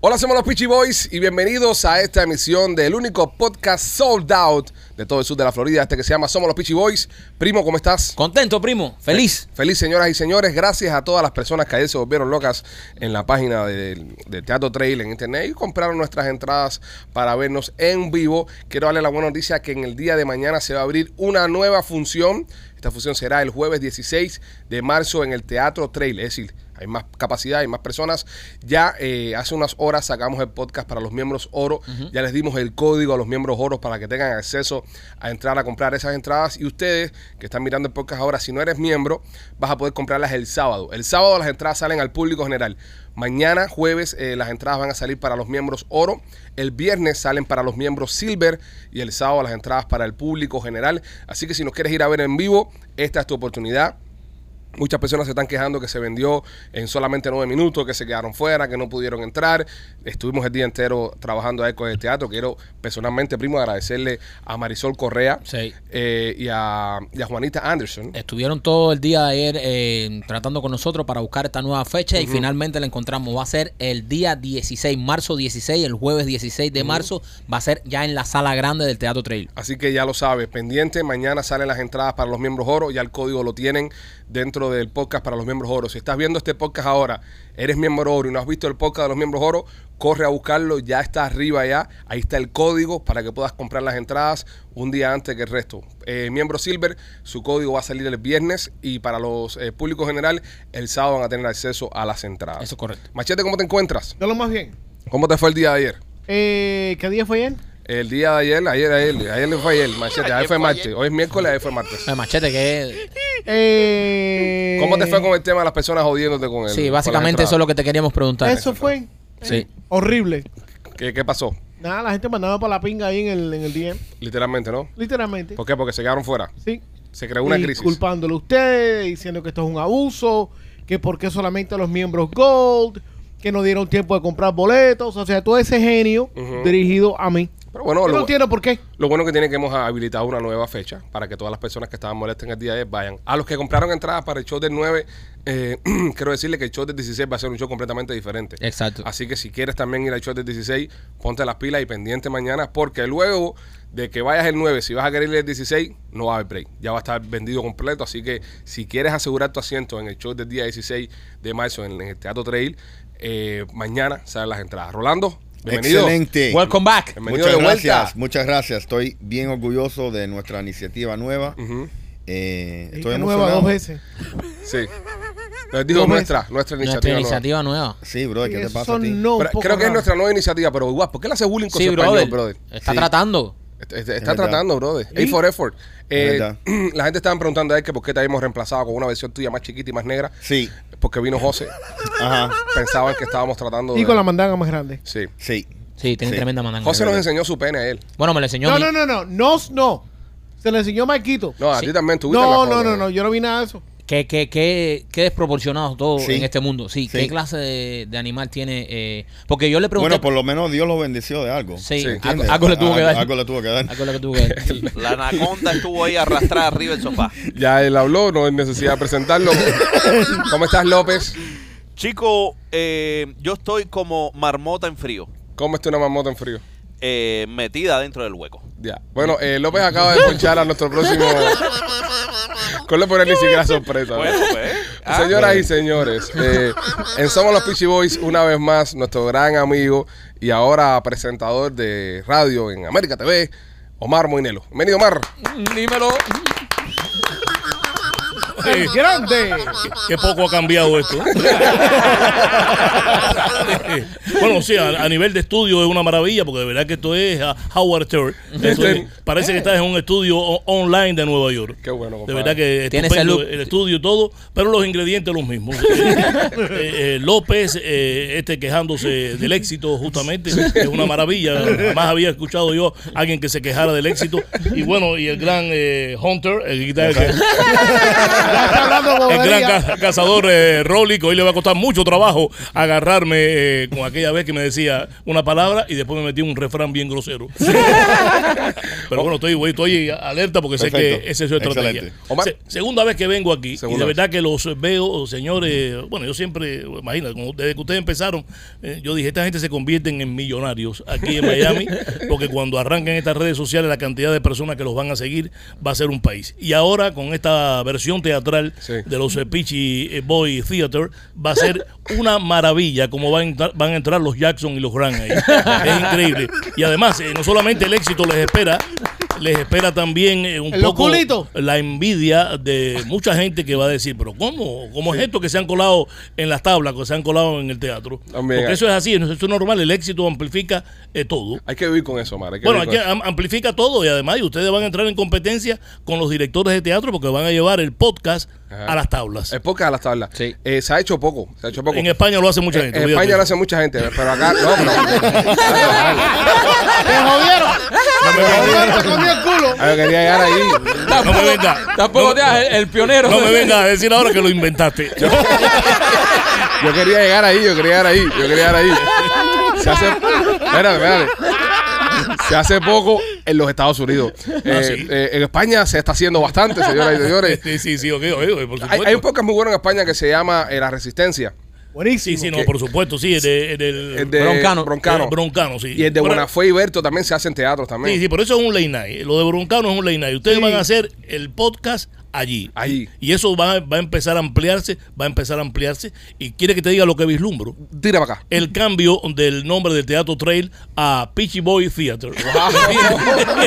Hola, somos los Peachy Boys y bienvenidos a esta emisión del único podcast sold out de todo el sur de la Florida, este que se llama Somos los Peachy Boys. Primo, ¿cómo estás? Contento, primo. Feliz. Feliz, señoras y señores. Gracias a todas las personas que ayer se volvieron locas en la página del de Teatro Trail en internet y compraron nuestras entradas para vernos en vivo. Quiero darle la buena noticia que en el día de mañana se va a abrir una nueva función. Esta función será el jueves 16 de marzo en el Teatro Trail, es decir, hay más capacidad, hay más personas. Ya eh, hace unas horas sacamos el podcast para los miembros oro. Ya les dimos el código a los miembros oro para que tengan acceso a entrar a comprar esas entradas. Y ustedes que están mirando el podcast ahora, si no eres miembro, vas a poder comprarlas el sábado. El sábado las entradas salen al público general. Mañana, jueves, eh, las entradas van a salir para los miembros oro. El viernes salen para los miembros silver. Y el sábado las entradas para el público general. Así que si nos quieres ir a ver en vivo, esta es tu oportunidad. Muchas personas se están quejando que se vendió en solamente nueve minutos, que se quedaron fuera, que no pudieron entrar. Estuvimos el día entero trabajando ahí con el teatro. Quiero personalmente, primo, agradecerle a Marisol Correa Sí. eh, y, a, y a Juanita Anderson. Estuvieron todo el día de ayer eh, tratando con nosotros para buscar esta nueva fecha y finalmente la encontramos. Va a ser el día 16, marzo 16, el jueves 16 de marzo. Va a ser ya en la sala grande del Teatro Trail. Así que ya lo sabes, pendiente, mañana salen las entradas para los miembros oro, ya el código lo tienen dentro del podcast para los miembros oro. Si estás viendo este podcast ahora, eres miembro oro y no has visto el podcast de los miembros oro, corre a buscarlo, ya está arriba ya, ahí está el código para que puedas comprar las entradas un día antes que el resto. Eh, miembro Silver, su código va a salir el viernes y para los eh, públicos general, el sábado van a tener acceso a las entradas. Eso es correcto. Machete, ¿cómo te encuentras? De lo más bien. ¿Cómo te fue el día de ayer? Eh, ¿Qué día fue ayer? El día de ayer, ayer, ayer, ayer fue ayer, machete, ayer fue martes, hoy es miércoles, ayer fue martes. Eh, machete, que Eh, ¿Cómo te fue con el tema de las personas jodiéndote con él? sí, básicamente eso es lo que te queríamos preguntar. Eso fue Sí. horrible. ¿Qué, qué pasó? Nada, la gente mandaba para la pinga ahí en el, en el DM. Literalmente, ¿no? Literalmente. ¿Por qué? Porque se quedaron fuera. Sí. Se creó una Y crisis. Culpándolo a ustedes, diciendo que esto es un abuso, que por qué solamente los miembros Gold, que no dieron tiempo de comprar boletos. O sea, todo ese genio dirigido a mí. Pero bueno, Yo lo, no entiendo por qué. lo bueno que tiene que hemos habilitado una nueva fecha para que todas las personas que estaban molestas en el día de ayer vayan. A los que compraron entradas para el show del 9, eh, quiero decirle que el show del 16 va a ser un show completamente diferente. Exacto. Así que si quieres también ir al show del 16, ponte las pilas y pendiente mañana, porque luego de que vayas el 9, si vas a querer ir el 16, no va a haber break. Ya va a estar vendido completo. Así que si quieres asegurar tu asiento en el show del día 16 de marzo en, en el Teatro Trail, eh, mañana salen las entradas. Rolando, bienvenido. Excelente. Welcome back. Bienvenido Muchas de vuelta. gracias, muchas gracias. Estoy bien orgulloso de nuestra iniciativa nueva. Ujú, Eh, Y estoy que nueva emocionado. dos veces. Sí. Les digo Dos nuestra, nuestra Nuestra iniciativa. nueva. iniciativa nueva. Sí, bro, ¿qué te pasa a ti? no, Pero creo que es nuestra nueva iniciativa, pero igual, ¿por qué le hace bullying con Sí, su español, brother. brother? Está Sí. tratando. Está, está- Es está verdad. tratando, brother. A for effort. Eh, la gente estaba preguntando a él que por qué te habíamos reemplazado con una versión tuya más chiquita y más negra. Sí, Porque vino José. ajá, Pensaban que estábamos tratando Y de... con la mandanga más grande. Sí. sí. Sí, tiene Sí. tremenda mandanga. José nos enseñó su pene a él. Bueno, me lo enseñó. No, mi- no, no, no. No, no. Se le enseñó Marquito. No, a Sí. ti también tuviste No, la no, no, no. Yo no vi nada de eso. Qué, qué, qué, qué desproporcionado todo Sí. en este mundo. Sí, Sí. qué clase de, de animal tiene. eh, porque yo le pregunté. Bueno, por lo menos Dios lo bendeció de algo. Sí, Sí. algo, algo le tuvo que dar. Algo le tuvo que dar. Algo le tuvo que dar. La anaconda estuvo ahí arrastrada arriba del sofá. Ya él habló, no hay necesidad de presentarlo. ¿Cómo estás, López? Chico, eh, yo estoy como marmota en frío, ¿Cómo está una mamota en frío? eh, metida dentro del hueco. Ya. Bueno, eh, López acaba de ponchar a nuestro próximo... Con le poner ni siquiera sorpresa. ¿no? Bueno, pues. ah, Señoras y señores, eh, en Somos los Peachy Boys, una vez más, nuestro gran amigo y ahora presentador de radio en América TV, Omar Moinelo. Bienvenido, Omar. Dímelo. ¡El grande! Qué poco ha cambiado esto. bueno, sí, a, a nivel de estudio es una maravilla, porque de verdad que esto es a Howard Stern. Esto es- parece que estás en un estudio online de Nueva York. Qué bueno, De compadre. verdad que Tiene estupendo look. el estudio y todo, pero los ingredientes los mismos. Eh, eh, López, eh, este quejándose del éxito justamente, es una maravilla. Jamás había escuchado yo a alguien que se quejara del éxito. Y bueno, y el gran eh, Hunter, el guitarra hablando el gran cazador eh, Rolly, que hoy le va a costar mucho trabajo agarrarme eh, con aquella vez que me decía una palabra y después me metí un refrán bien grosero. Pero bueno, estoy, estoy alerta porque sé que esa es su estrategia. Se- segunda vez que vengo aquí Segunda y de vez. verdad que los veo, señores, bueno, yo siempre, imagínate, desde que ustedes empezaron, eh, yo dije, esta gente se convierten en millonarios aquí en Miami, porque cuando arranquen estas redes sociales, la cantidad de personas que los van a seguir va a ser un país. Y ahora con esta versión teatral Sí. de los eh, Peachy eh, Boy Theater, va a ser una maravilla como van a entrar, van a entrar los Jackson y los Grant ahí. Es increíble. Y además, eh, no solamente el éxito les espera, les espera también eh, un ¿En los poco culitos? la envidia de mucha gente que va a decir, pero ¿cómo? ¿Cómo es esto que se han colado en las tablas, que se han colado en el teatro? También Porque hay- eso es así, eso es normal, el éxito amplifica eh, todo. Hay que vivir con eso, Omar. Hay que Bueno, vivir aquí con eso. am- amplifica todo y además y ustedes van a entrar en competencia con los directores de teatro porque van a llevar el podcast Ajá. a las tablas. El podcast a las tablas. Sí. Eh, se ha hecho poco. Se ha hecho poco. En España lo hace mucha En- gente. en. España lo hace mucha gente, pero acá no, pero. ¡Te jodieron! ¡Te jodieron! ¡Te comió el culo! Ah, yo quería llegar ahí. No me venga. Tampoco no, te hagas el, el pionero. no me venga a decir ahora que lo inventaste. Yo quería llegar ahí, yo quería llegar ahí, yo quería llegar ahí. Se hace. Espérate, espérate. Se hace poco en los Estados Unidos. Eh, sí. eh, en España se está haciendo bastante, señoras y señores. Sí, sí, sí, ok, por Hay, hay un podcast muy bueno en España que se llama eh, La Resistencia. Buenísimo. Sí, sí, no, que- por supuesto, sí, el de, el del- El de Broncano. Broncano. el Broncano, sí. Y el de Pero- Buenafue y Berto también se hace en teatro también. Sí, sí, por eso es un late night. Lo de Broncano es un late night. Ustedes Sí. van a hacer el podcast allí. Allí. Y eso va, va a empezar a ampliarse, va a empezar a ampliarse. Y quiere que te diga lo que vislumbro. Tira para acá. El cambio del nombre del Teatro Trail a Peachy Boy Theater.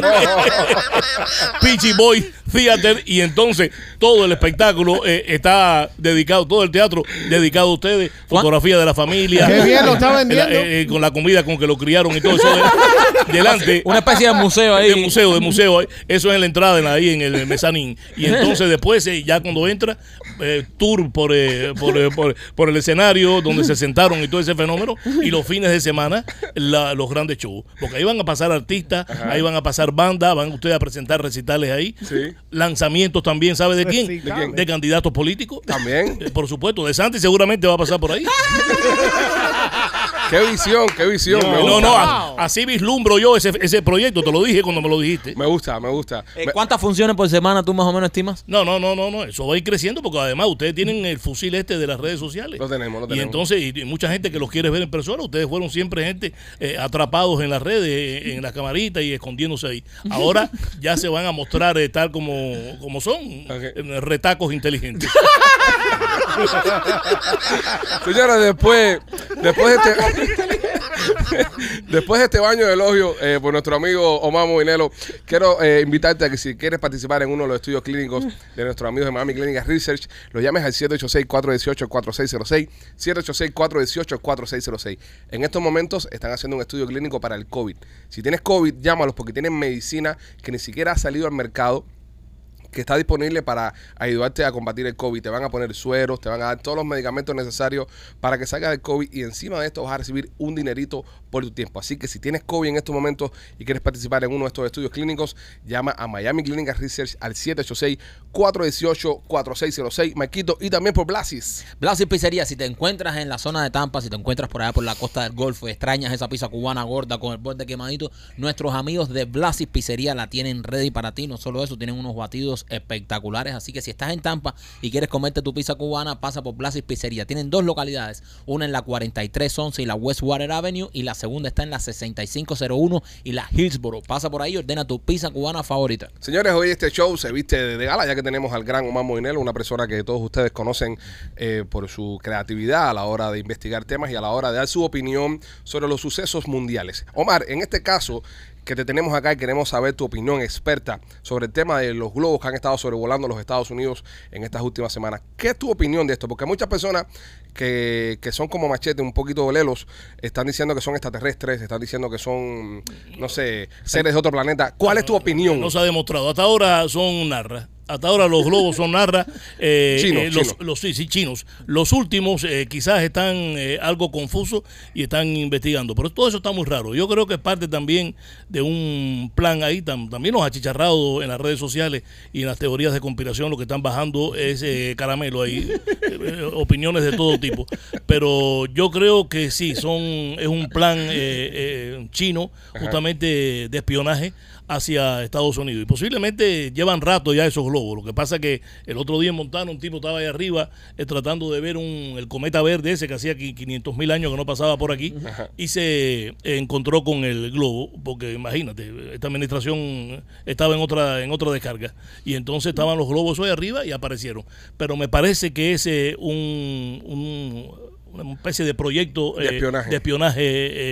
Peachy Boy Theater. Y entonces todo el espectáculo eh, está dedicado, todo el teatro dedicado a ustedes. Fotografía de la familia. Qué bien lo está vendiendo. Eh, eh, con la comida con que lo criaron y todo eso. de- delante. Una especie de museo ahí. De museo, de museo. eh. Eso es en la entrada, en ahí en el mezanín. Y entonces después, eh, ya cuando entra, eh, tour por, eh, por, por- por el escenario donde se sentaron y todo ese fenómeno. Y los fines de semana, la- los grandes shows. Porque ahí van a pasar artistas, ahí van a pasar bandas, van ustedes a presentar recitales ahí. Sí. Lanzamientos también, ¿sabe de quién? ¿De quién? De candidatos políticos. También. Por supuesto, de Santi seguramente va a pasar por ahí. Qué visión, qué visión. me No, gusta. no, a- así vislumbro yo ese, ese proyecto, te lo dije cuando me lo dijiste. Me gusta, me gusta. Eh, Me- ¿Cuántas funciones por semana tú más o menos estimas? No, no, no, no, no, eso va a ir creciendo porque además ustedes tienen el fusil este de las redes sociales. Lo tenemos, lo Y tenemos. entonces, y, y mucha gente que los quiere ver en persona, ustedes fueron siempre gente eh, atrapados en las redes, eh, en las camaritas y escondiéndose ahí. Ahora ya se van a mostrar eh, tal como, como son, eh, retacos inteligentes. Señores, después, después de este, después de este baño de elogio eh, por nuestro amigo Omar Movinelo, quiero eh, invitarte a que si quieres participar en uno de los estudios clínicos de nuestros amigos de Miami Clinic Research, lo llames al 786-418-4606, 786-418-4606. En estos momentos están haciendo un estudio clínico para el COVID. Si tienes COVID, llámalos porque tienen medicina que ni siquiera ha salido al mercado que está disponible para ayudarte a combatir el COVID. Te van a poner sueros, te van a dar todos los medicamentos necesarios para que salgas del COVID y encima de esto vas a recibir un dinerito por tu tiempo. Así que si tienes COVID en estos momentos y quieres participar en uno de estos estudios clínicos, llama a Miami Clinic Research al 786-418-4606, Maquito, y también por Blasis. Blasis Pizzería, si te encuentras en la zona de Tampa, si te encuentras por allá por la costa del Golfo extrañas esa pizza cubana gorda con el borde quemadito, nuestros amigos de Blasis Pizzería la tienen ready para ti. No solo eso, tienen unos batidos espectaculares. Así que si estás en Tampa y quieres comerte tu pizza cubana, pasa por Blasis Pizzería. Tienen dos localidades, una en la 4311 y la Westwater Avenue y la segunda está en la 6501 y la Hillsboro. Pasa por ahí y ordena tu pizza cubana favorita. Señores, hoy este show se viste de, gala, ya que tenemos al gran Omar Moinelo, una persona que todos ustedes conocen eh, por su creatividad a la hora de investigar temas y a la hora de dar su opinión sobre los sucesos mundiales. Omar, en este caso que te tenemos acá y queremos saber tu opinión experta sobre el tema de los globos que han estado sobrevolando los Estados Unidos en estas últimas semanas. ¿Qué es tu opinión de esto? Porque muchas personas que, que son como machete, un poquito lelos, están diciendo que son extraterrestres, están diciendo que son, no sé, seres de otro planeta. ¿Cuál es tu opinión? No se ha demostrado. Hasta ahora son narras. Hasta ahora los globos son narra. eh, Chinos, eh, los, chinos. los- sí, sí, chinos. Los últimos eh, quizás están eh, algo confusos y están investigando. Pero todo eso está muy raro. Yo creo que es parte también de un plan ahí. tam- también los achicharrados en las redes sociales y en las teorías de conspiración lo que están bajando es caramelo ahí. opiniones de todo tipo. Pero yo creo que sí, son es un plan chino justamente de espionaje hacia Estados Unidos. Y posiblemente llevan rato ya esos globos. Lo que pasa es que el otro día en Montana un tipo estaba ahí arriba eh, tratando de ver un, el cometa verde ese que hacía qui- 500 mil años que no pasaba por aquí y se eh, encontró con el globo, porque imagínate, esta administración estaba en otra, en otra descarga. Y entonces estaban los globos hoy arriba y aparecieron. Pero me parece que es eh, un, un- una especie de proyecto De eh, espionaje. de espionaje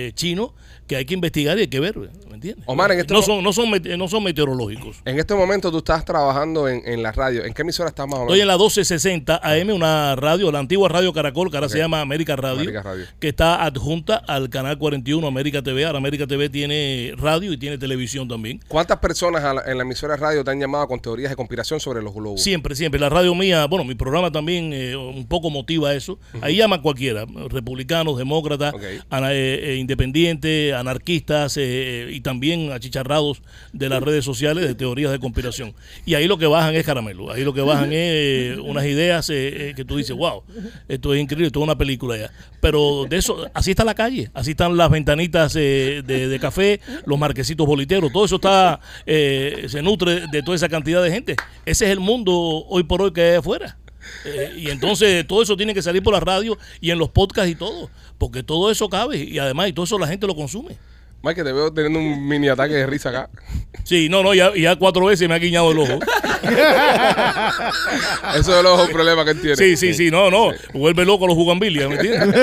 eh, chino que hay que investigar y hay que ver, ¿me entiendes? Omar, en este no son no son mete- no son meteorológicos. En este momento tú estás trabajando en, en la radio. ¿En qué emisora estás más o menos? Estoy en la 1260 AM, una radio, la antigua radio Caracol, que ahora se llama América Radio, América Radio. que está adjunta al canal 41 América TV. Ahora América TV tiene radio y tiene televisión también. ¿Cuántas personas la- en la emisora de radio te han llamado con teorías de conspiración sobre los globos? Siempre, siempre. La radio mía, bueno, mi programa también eh, un poco motiva eso. Ahí llama cualquiera, republicanos, demócratas, ana- eh, eh, independientes, anarquistas eh, y también achicharrados de las redes sociales de teorías de conspiración. Y ahí lo que bajan es caramelo. Ahí lo que bajan es eh, unas ideas eh, eh, que tú dices, wow, esto es increíble, esto es una película ya. Pero de eso, así está la calle, así están las ventanitas eh, de, café, los marquesitos boliteros, todo eso está, eh, se nutre de toda esa cantidad de gente. Ese es el mundo hoy por hoy que hay afuera. Y entonces todo eso tiene que salir por la radio y en los podcasts y todo, porque todo eso cabe y además y todo eso la gente lo consume. Mike, te veo teniendo un mini ataque de risa acá. Sí, no, no, ya, ya cuatro veces me ha guiñado el ojo. Eso es un problema que él tiene. Sí, sí, sí, no, no, vuelve loco a los jugambilias, ¿me entiendes?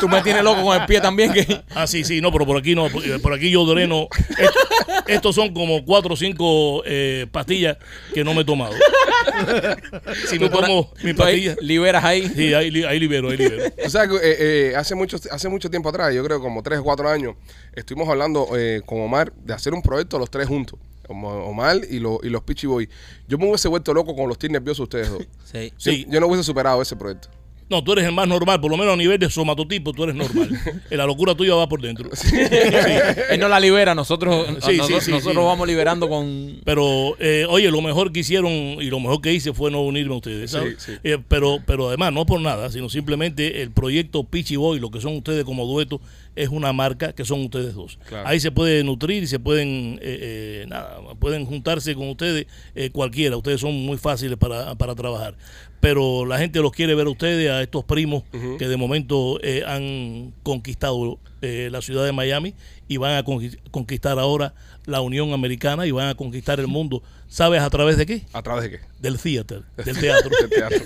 Tú me tienes loco con el pie también. Que... Ah, sí, sí, no, pero por aquí no, por, por aquí yo dreno. Esto- estos son como cuatro o cinco eh, pastillas que no me he tomado. Si me tomo ahí- mi tú ahí pastilla, liberas ahí. sí, ahí, ahí libero, ahí libero. O sea, que eh, eh, hace, mucho, hace mucho tiempo atrás, yo creo como tres o cuatro años, estuvimos hablando eh, con Omar de hacer un proyecto los tres juntos. Omar y, lo- y los Pichi Boy. Yo me hubiese vuelto loco con los team nerviosos ustedes dos. Sí. Sí. Yo, yo no hubiese superado ese proyecto. No, tú eres el más normal, por lo menos a nivel de somatotipo, tú eres normal. Eh, La locura tuya va por dentro. Él no la libera, nosotros, Sí, sí, nosotros, sí, nosotros sí. vamos liberando con... Pero, eh, oye, lo mejor que hicieron y lo mejor que hice fue no unirme a ustedes, ¿sabes? Sí, sí. Eh, pero, pero además, no por nada, sino simplemente el proyecto Pichi Boy, lo que son ustedes como dueto, es una marca que son ustedes dos. Claro. Ahí se puede nutrir y se pueden, eh, eh, nada, pueden juntarse con ustedes eh, cualquiera. Ustedes son muy fáciles para, para trabajar. Pero la gente los quiere ver a ustedes, a estos primos que de momento eh, han conquistado eh, la ciudad de Miami y van a conqui- conquistar ahora la Unión Americana y van a conquistar el mundo. ¿Sabes a través de qué? ¿A través de qué? Del theater, del teatro. Del teatro.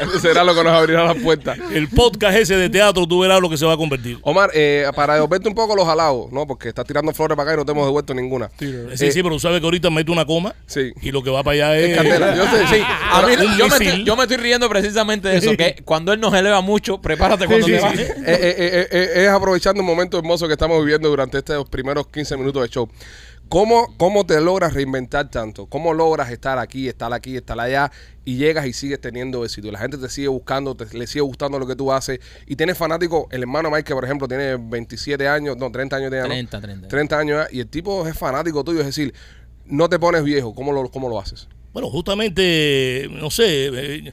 Eso será lo que nos abrirá las puertas. el podcast ese de teatro, tú verás lo que se va a convertir. Omar, eh, para devolverte un poco los halagos, ¿no? Porque estás tirando flores para acá y no te hemos devuelto ninguna. Sí, Eh, sí, pero tú sabes que ahorita mete una coma Sí. y lo que va para allá es... Es candela. Yo sé, sí. A mí, yo, me estoy, yo me estoy riendo precisamente de eso, que cuando él nos eleva mucho, prepárate cuando sí, te sí. baje. Eh, eh, eh, eh, es aprovechando un momento hermoso que estamos viviendo durante estos primeros 15 minutos de show. ¿Cómo, ¿Cómo te logras reinventar tanto? ¿Cómo logras estar aquí, estar aquí, estar allá y llegas y sigues teniendo éxito? Y La gente te sigue buscando, te, le sigue gustando lo que tú haces y tienes fanático. El hermano Mike, que por ejemplo tiene 27 años, no, 30 años de edad, ¿no? 30, 30. 30 años y el tipo es fanático tuyo, es decir, no te pones viejo. ¿Cómo lo, cómo lo haces? Bueno, justamente, no sé, eh,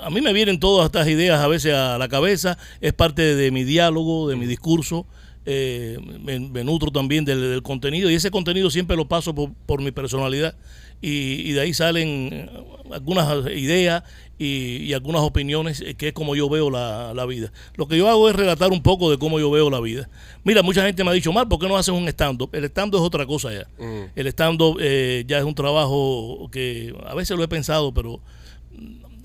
a mí me vienen todas estas ideas a veces a la cabeza, es parte de mi diálogo, de mi discurso, eh, me, me nutro también del, del contenido y ese contenido siempre lo paso por, por mi personalidad y, y de ahí salen algunas ideas y, y algunas opiniones eh, que es como yo veo la, la vida. Lo que yo hago es relatar un poco de cómo yo veo la vida. Mira, mucha gente me ha dicho, Mar, ¿por qué no haces un stand-up? El stand-up es otra cosa ya. Mm. El stand-up eh, ya es un trabajo que a veces lo he pensado, pero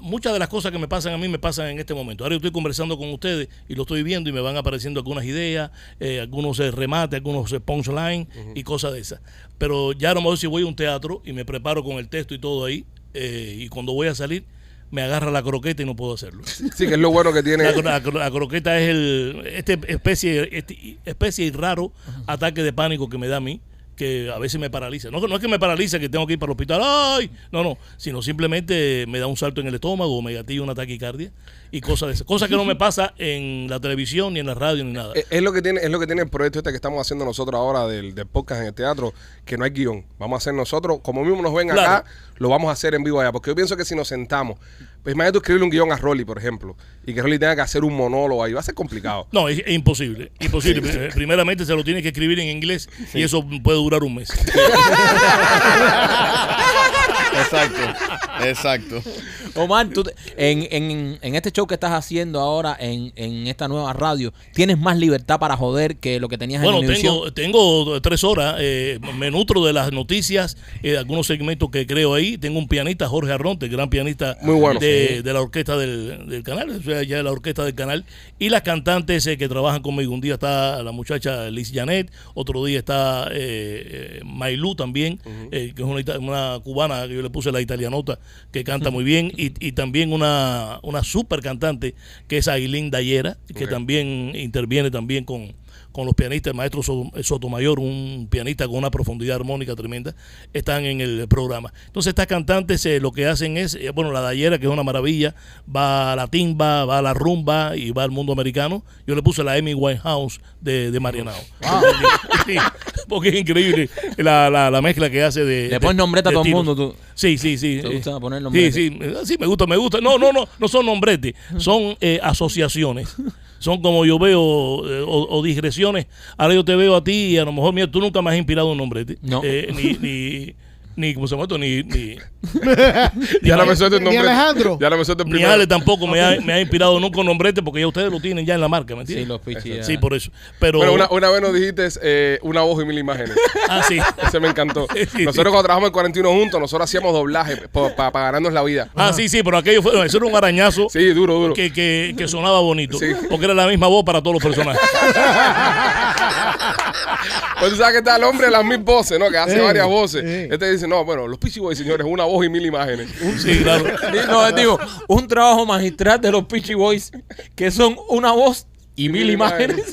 muchas de las cosas que me pasan a mí me pasan en este momento. Ahora yo estoy conversando con ustedes y lo estoy viendo y me van apareciendo algunas ideas, eh, algunos eh, remates, algunos eh, punchline y cosas de esas. Pero ya a lo mejor si voy a un teatro y me preparo con el texto y todo ahí, eh, y cuando voy a salir me agarra la croqueta y no puedo hacerlo. Sí, que es lo bueno que tiene. La, la- la croqueta es el este especie este especie y raro ataque de pánico que me da a mí que a veces me paraliza. No, no es que me paraliza que tengo que ir para el hospital, ¡ay! No, no, sino simplemente me da un salto en el estómago o me gatilla una taquicardia y cosas de esas. Cosas que no me pasa en la televisión, ni en la radio, ni nada. Es, es lo que tiene, es lo que tiene el proyecto este que estamos haciendo nosotros ahora del, del podcast en el teatro, que no hay guion. Vamos a hacer nosotros, como mismo nos ven Claro. acá, lo vamos a hacer en vivo allá. Porque yo pienso que si nos sentamos, pues imagínate tú escribirle un guion a Rolly, por ejemplo, y que Rolly tenga que hacer un monólogo ahí, va a ser complicado. No, es, es imposible. Imposible. Pri- Primeramente se lo tiene que escribir en inglés y eso puede durar un mes. Exacto, exacto. Omar, tú te- en, en, en este show que estás haciendo ahora en, en esta nueva radio, ¿tienes más libertad para joder que lo que tenías Bueno, en Univision? tengo, tengo tres horas. eh, me nutro de las noticias, eh, de algunos segmentos que creo ahí. Tengo un pianista, Jorge Arronte, gran pianista Muy bueno, de, sí. de la orquesta del, del canal, o sea, ya de la orquesta del canal. Y las cantantes eh, que trabajan conmigo. Un día está la muchacha Liz Janet, otro día está eh, eh, Mailú también, eh, que es una, ita- una cubana que yo le puse la italianota, que canta muy bien. Y, y también una, una super cantante que es Ailín Dayera, que también interviene también con con los pianistas, el maestro So- Sotomayor, un pianista con una profundidad armónica tremenda, están en el programa. Entonces estas cantantes eh, lo que hacen es, eh, bueno, la Dayera, que es una maravilla, va a la timba, va a la rumba y va al mundo americano. Yo le puse la Amy Winehouse de, de Marianao. Sí, porque es increíble la, la, la mezcla que hace de... Le pones nombrete a todo el mundo, tú. Sí, sí, sí. ¿Te gusta Eh, poner Sí, nombrete? sí, eh, sí, me gusta, me gusta. No, no, no, no son nombretes, son eh, asociaciones. Son como yo veo, eh, o, o digresiones. Ahora yo te veo a ti y a lo mejor, mira, tú nunca me has inspirado un nombrete. No. Eh, ni, ni, ni, ¿cómo se llama esto? Ni, ni, Ya el Ni nombre. Alejandro. Ya ni primero. Ale tampoco me ha, me ha inspirado nunca un nombrete porque ya ustedes lo tienen ya en la marca, ¿me Sí, entiendes? los pichis. Sí, por eso. Pero, Bueno, una, una vez nos dijiste eh, una voz y mil imágenes. ah, sí. Ese me encantó. Sí, Nosotros sí. cuando trabajamos en 41 juntos, nosotros hacíamos doblaje para ganarnos la vida. Ah, sí, sí, pero aquello fue, eso era un arañazo Sí, duro, duro. que, que, que sonaba bonito. Sí. Porque era la misma voz para todos los personajes. Pues tú sabes que está el hombre de las mil voces, ¿no? Que hace Sí, varias voces. sí. Este dice, no, bueno, los Peachy Boys, señores, una voz y mil imágenes. Sí, claro. No, digo, un trabajo magistral de los Peachy Boys que son una voz y mil imágenes.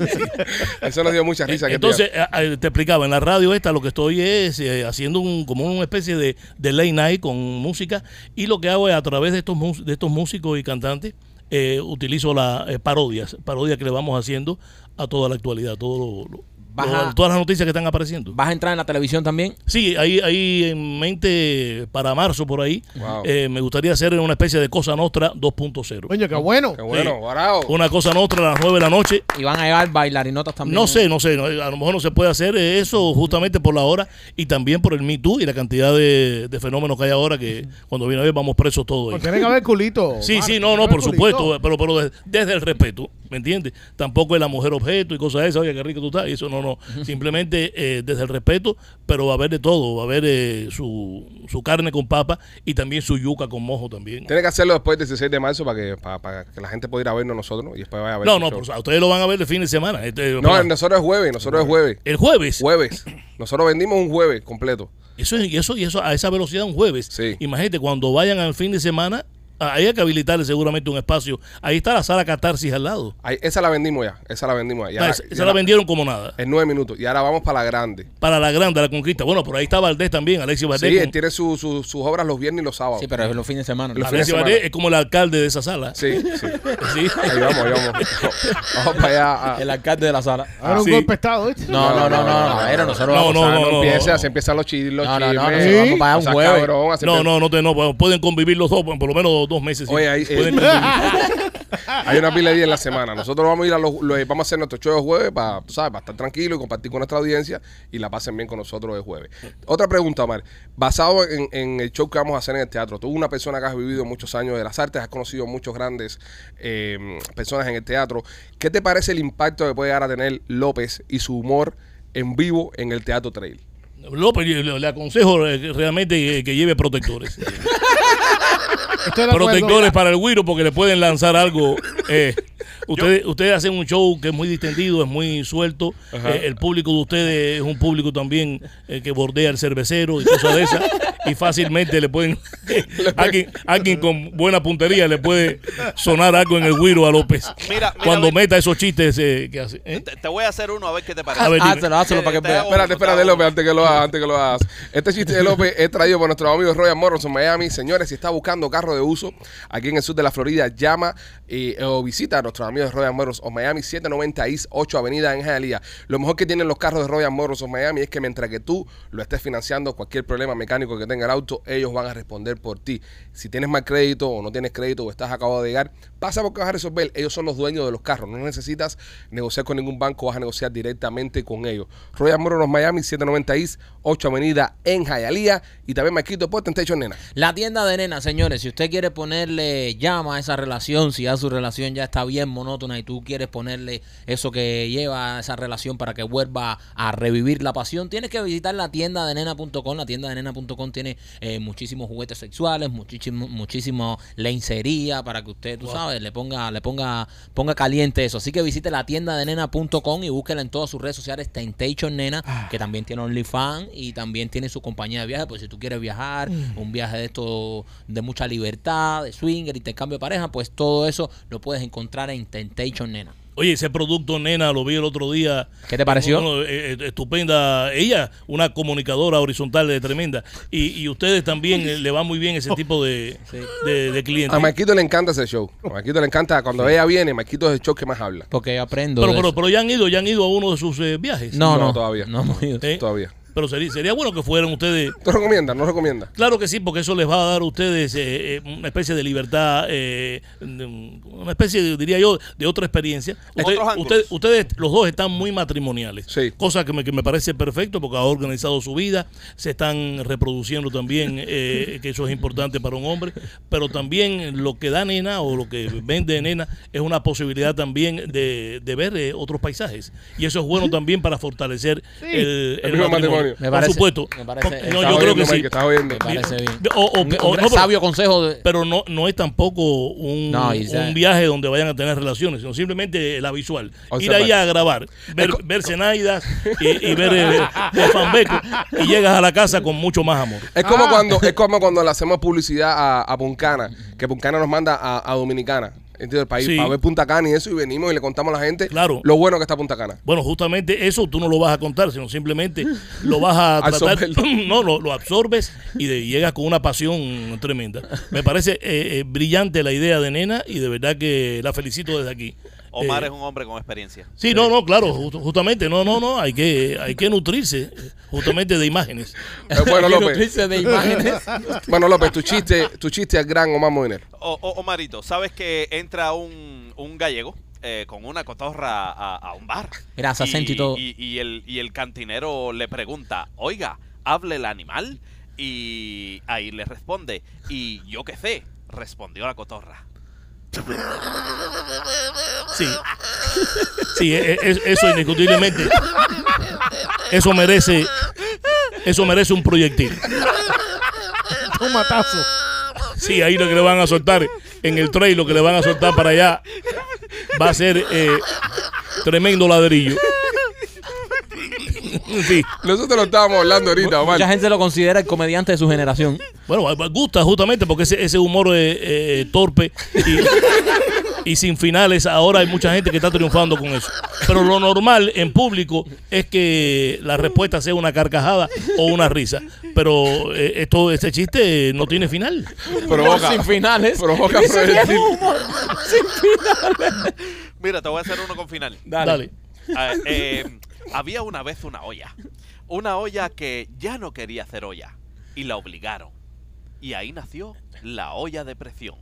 Eso nos dio mucha risa. que Entonces, eh, eh, te explicaba, en la radio esta lo que estoy es eh, haciendo un, como una especie de, de late night con música y lo que hago es a través de estos, de estos músicos y cantantes eh, utilizo las parodias, parodias que le vamos haciendo a toda la actualidad, todo lo- lo- Baja- lo- todas las noticias que están apareciendo. ¿Vas a entrar en la televisión también? Sí, ahí, ahí en mente para marzo por ahí, Wow. eh, me gustaría hacer una especie de Cosa Nostra 2.0. Coño, qué bueno. Qué bueno, Sí. Una Cosa Nostra a las 9 de la noche Y van a llegar bailarinotas también. No sé, no sé, no, a lo mejor no se puede hacer eso justamente por la hora y también por el Me Too y la cantidad de, de fenómenos que hay ahora que cuando viene a ver vamos presos todos. Pues tiene que haber culito. Sí, sí, no, no, por culito. supuesto, pero, pero de- desde el respeto, ¿me entiendes? Tampoco es la mujer objeto y cosas de esas, oye, qué rico tú estás, y eso no, no, simplemente eh, desde el respeto, pero va a haber de todo, va a haber eh, su, su carne con papa y también su yuca con mojo también. Tiene que hacerlo después del 16 de marzo para que, para, para que la gente pueda ir a vernos nosotros y después vaya a ver No, no, pues, a ustedes lo van a ver el fin de semana. este, No, para- nosotros es jueves, nosotros es jueves. el jueves. Jueves. Nosotros vendimos un jueves completo. Eso, es- y eso, y eso a esa velocidad un jueves. Sí. Imagínate, cuando vayan al fin de semana, ahí hay que habilitarle seguramente un espacio. Ahí está la sala catarsis al lado. Ahí- esa la vendimos ya. Esa la vendimos ya. Y Ah, ahora- esa la vendieron como nada. En nueve minutos. Y ahora vamos para la grande. Para la grande, la conquista. Bueno, por ahí está Valdés también, Alexis Valdés. Sí, con- él tiene su- su- sus obras los viernes y los sábados. Sí, pero es los fines de semana. Los ¿no? fines Alexis Valdés es como el alcalde de esa sala. Sí, sí. Sí. Ahí vamos, ahí vamos. vamos para allá. a- El alcalde de la sala. Ahora un sí. golpe estado, ¿viste? No, no, no, no. no, era nosotros No, vamos no, a- no, no. empiece, así empiezan los chismes. No, no, no, nosotros vamos para allá un jueves. No, empieza- no, no, te, no, pueden convivir los dos, bueno, por lo menos dos meses. Oye, ahí, eh. Hay una pila de días en la semana. Nosotros vamos a ir a los, los- vamos a hacer nuestro show de jueves para, tú sabes, para estar tranquilo y compartir con nuestra audiencia y la pasen bien con nosotros de jueves. Otra pregunta, Omar. Basado en, en el show que vamos a hacer en el teatro, tú una persona que has vivido muchos años de las artes, has conocido muchos grandes eh, personas en el teatro. ¿Qué te parece el impacto que puede llegar a tener López y su humor en vivo en el Teatro Trail? López, yo le, le aconsejo eh, realmente que, que lleve protectores. Protectores para el Wiro porque le pueden lanzar algo. eh, ustedes, ustedes hacen un show que es muy distendido, es muy suelto. Eh, el público de ustedes es un público también eh, que bordea el cervecero y cosas de esas. Y fácilmente le pueden. alguien, alguien con buena puntería le puede sonar algo en el Wiro a López. Mira, mira, cuando meta esos chistes eh, que hace. ¿eh? Te, te voy a hacer uno a ver qué te parece. A ver, dime. Hácelo, hácelo para que vea. Espérate, espérate, López, antes que lo hagas, antes que lo hagas. Este chiste de López es traído por nuestros amigos Royal Motors en Miami. Señores, si está buscando carro de uso aquí en el sur de la Florida, llama eh, o visita a nuestros de Royal Motors of Miami, 790 East 8 Avenida en Hialeah. Lo mejor que tienen los carros de Royal Motors of Miami es que mientras que tú lo estés financiando, cualquier problema mecánico que tenga el auto, ellos van a responder por ti. Si tienes mal crédito o no tienes crédito o estás acabado de llegar, pasa porque vas a resolver. Ellos son los dueños de los carros. No necesitas negociar con ningún banco, vas a negociar directamente con ellos. Royal Motors Miami, 790 East 8 Avenida en Hialeah. Y también Marquito por Temptation Nena. La tienda de nena, señores, si usted quiere ponerle llama a esa relación, si ya su relación ya está bien monótona y tú quieres ponerle eso que lleva a esa relación para que vuelva a revivir la pasión, tienes que visitar la tienda de nena.com. La tienda de nena.com tiene eh, muchísimos juguetes sexuales, muchísimo, muchísimo lencería para que usted, tú sabes, le ponga, le ponga, ponga caliente eso. Así que visite la tienda de nena.com y búsquela en todas sus redes sociales, Temptation Nena, que también tiene OnlyFans y también tiene su compañía de viaje, pues si tú quieres viajar, un viaje de esto de mucha libertad, de swinger, intercambio de pareja, pues todo eso lo puedes encontrar en Temptation Nena. Oye, ese producto, nena, lo vi el otro día. ¿Qué te pareció? Bueno, eh, eh, estupenda. Ella, una comunicadora horizontal de tremenda. Y, y ustedes también eh, le va muy bien ese tipo de, Sí. de, de clientes. A Marquito le encanta ese show. A Marquito le encanta. Cuando ella viene, Marquito es el show que más habla. Porque yo aprendo. Pero, de pero, eso. pero ya han ido, ya han ido a uno de sus eh, viajes. no, no, no, todavía. No hemos ido. ¿Eh? Todavía. Pero sería, sería bueno que fueran ustedes. ¿Tú recomiendas? ¿No recomiendas? Claro que sí, porque eso les va a dar a ustedes eh, eh, una especie de libertad, eh, una especie, de, diría yo, de otra experiencia. Usted- ustedes, los dos, están muy matrimoniales. Sí. Cosa que me, que me parece perfecto porque ha organizado su vida, se están reproduciendo también, eh, que eso es importante para un hombre. Pero también lo que da nena o lo que vende nena es una posibilidad también de, de ver eh, otros paisajes. Y eso es bueno también para fortalecer el, El mismo matrimonio. Me Por parece- supuesto. me parece- No, yo creo que sí. Mike, estás oyendo. Me parece bien. O- o- un, o- un no, pero- sabio consejo de... Pero no, no es tampoco un, No, un viaje donde vayan a tener relaciones, sino simplemente la visual. O Ir ahí a grabar, ver, co- ver Zenaidas y, y ver eh, el fanbeco y llegas a la casa con mucho más amor. Es como Ah. cuando es como cuando le hacemos publicidad a, a Puncana, que Puncana nos manda a, a Dominicana, entiendes, el país, Sí. para ver Punta Cana y eso, y venimos y le contamos a la gente Claro. lo bueno que está Punta Cana. Bueno, justamente eso tú no lo vas a contar, sino simplemente lo vas a tratar. No, lo, lo absorbes y de- llegas con una pasión tremenda. Me parece eh, eh, brillante la idea de Nena y de verdad que la felicito desde aquí. Omar Eh, es un hombre con experiencia. Sí, no, no, claro, ju- justamente, no, no, no, hay que, hay que nutrirse justamente de imágenes. Eh, bueno, Hay que López, nutrirse de imágenes. bueno, López, tu chiste, tu chiste al gran Omar Moiner. O, o- Omarito, ¿sabes que entra un, un gallego eh, con una cotorra a, a un bar? Se acento y todo. Y, y el, y el cantinero le pregunta, oiga, ¿hable el animal? Y ahí le responde, y yo qué sé, respondió la cotorra. Sí. Sí, e- e- eso indiscutiblemente. Eso merece. Eso merece un proyectil. Un matazo. Sí, ahí lo que le van a soltar. En el trail lo que le van a soltar para allá. Va a ser eh, tremendo ladrillo. Sí. Nosotros lo estábamos hablando ahorita, Omar. Mucha gente lo considera el comediante de su generación. Bueno, gusta justamente porque ese, ese humor eh, eh, torpe y, y sin finales, ahora hay mucha gente que está triunfando con eso. Pero lo normal en público es que la respuesta sea una carcajada o una risa. Pero eh, esto, este chiste no tiene final. Provoca, Sin finales. provoca proyectil. Mira, te voy a hacer uno con final. Dale. Ah, eh, había una vez una olla. Una olla que ya no quería hacer olla. Y la obligaron. Y ahí nació la olla de presión.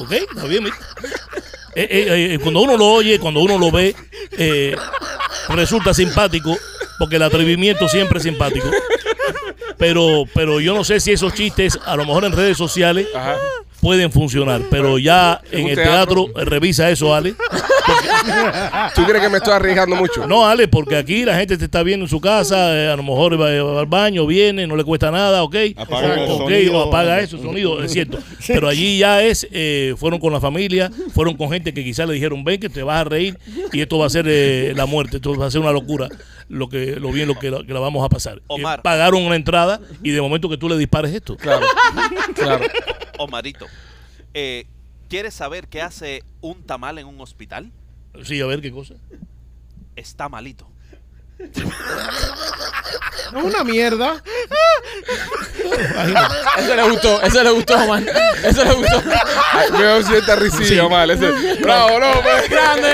¿Ok? Está bien. Eh, eh, eh, cuando uno lo oye, cuando uno lo ve, eh, resulta simpático, porque el atrevimiento siempre es simpático. Pero, pero yo no sé si esos chistes, a lo mejor en redes sociales, Ajá. Pueden funcionar. Pero ya en el teatro. teatro, eh, revisa eso, Ale. ¿Tú crees que me estoy arriesgando mucho? No, Ale, porque aquí la gente te está viendo en su casa, eh, a lo mejor va, va al baño, viene, no le cuesta nada, ok. Apaga el Ok, sonido. o apaga eso, sonido, es cierto. Pero allí ya es, eh, fueron con la familia, fueron con gente que quizás le dijeron, ven que te vas a reír y esto va a ser eh, la muerte, esto va a ser una locura, lo que lo bien lo que, la- que la vamos a pasar. Omar. Eh, pagaron una entrada y de momento que tú le dispares esto. Claro, claro. Omarito, eh, ¿quieres saber qué hace un tamal en un hospital? Sí, a ver qué cosa. Está malito. No es una mierda. Eso le gustó, eso le gustó, man. Eso le gustó. Da cierta risilla, mal. Ese. Bravo, no, pues. ¡Grande!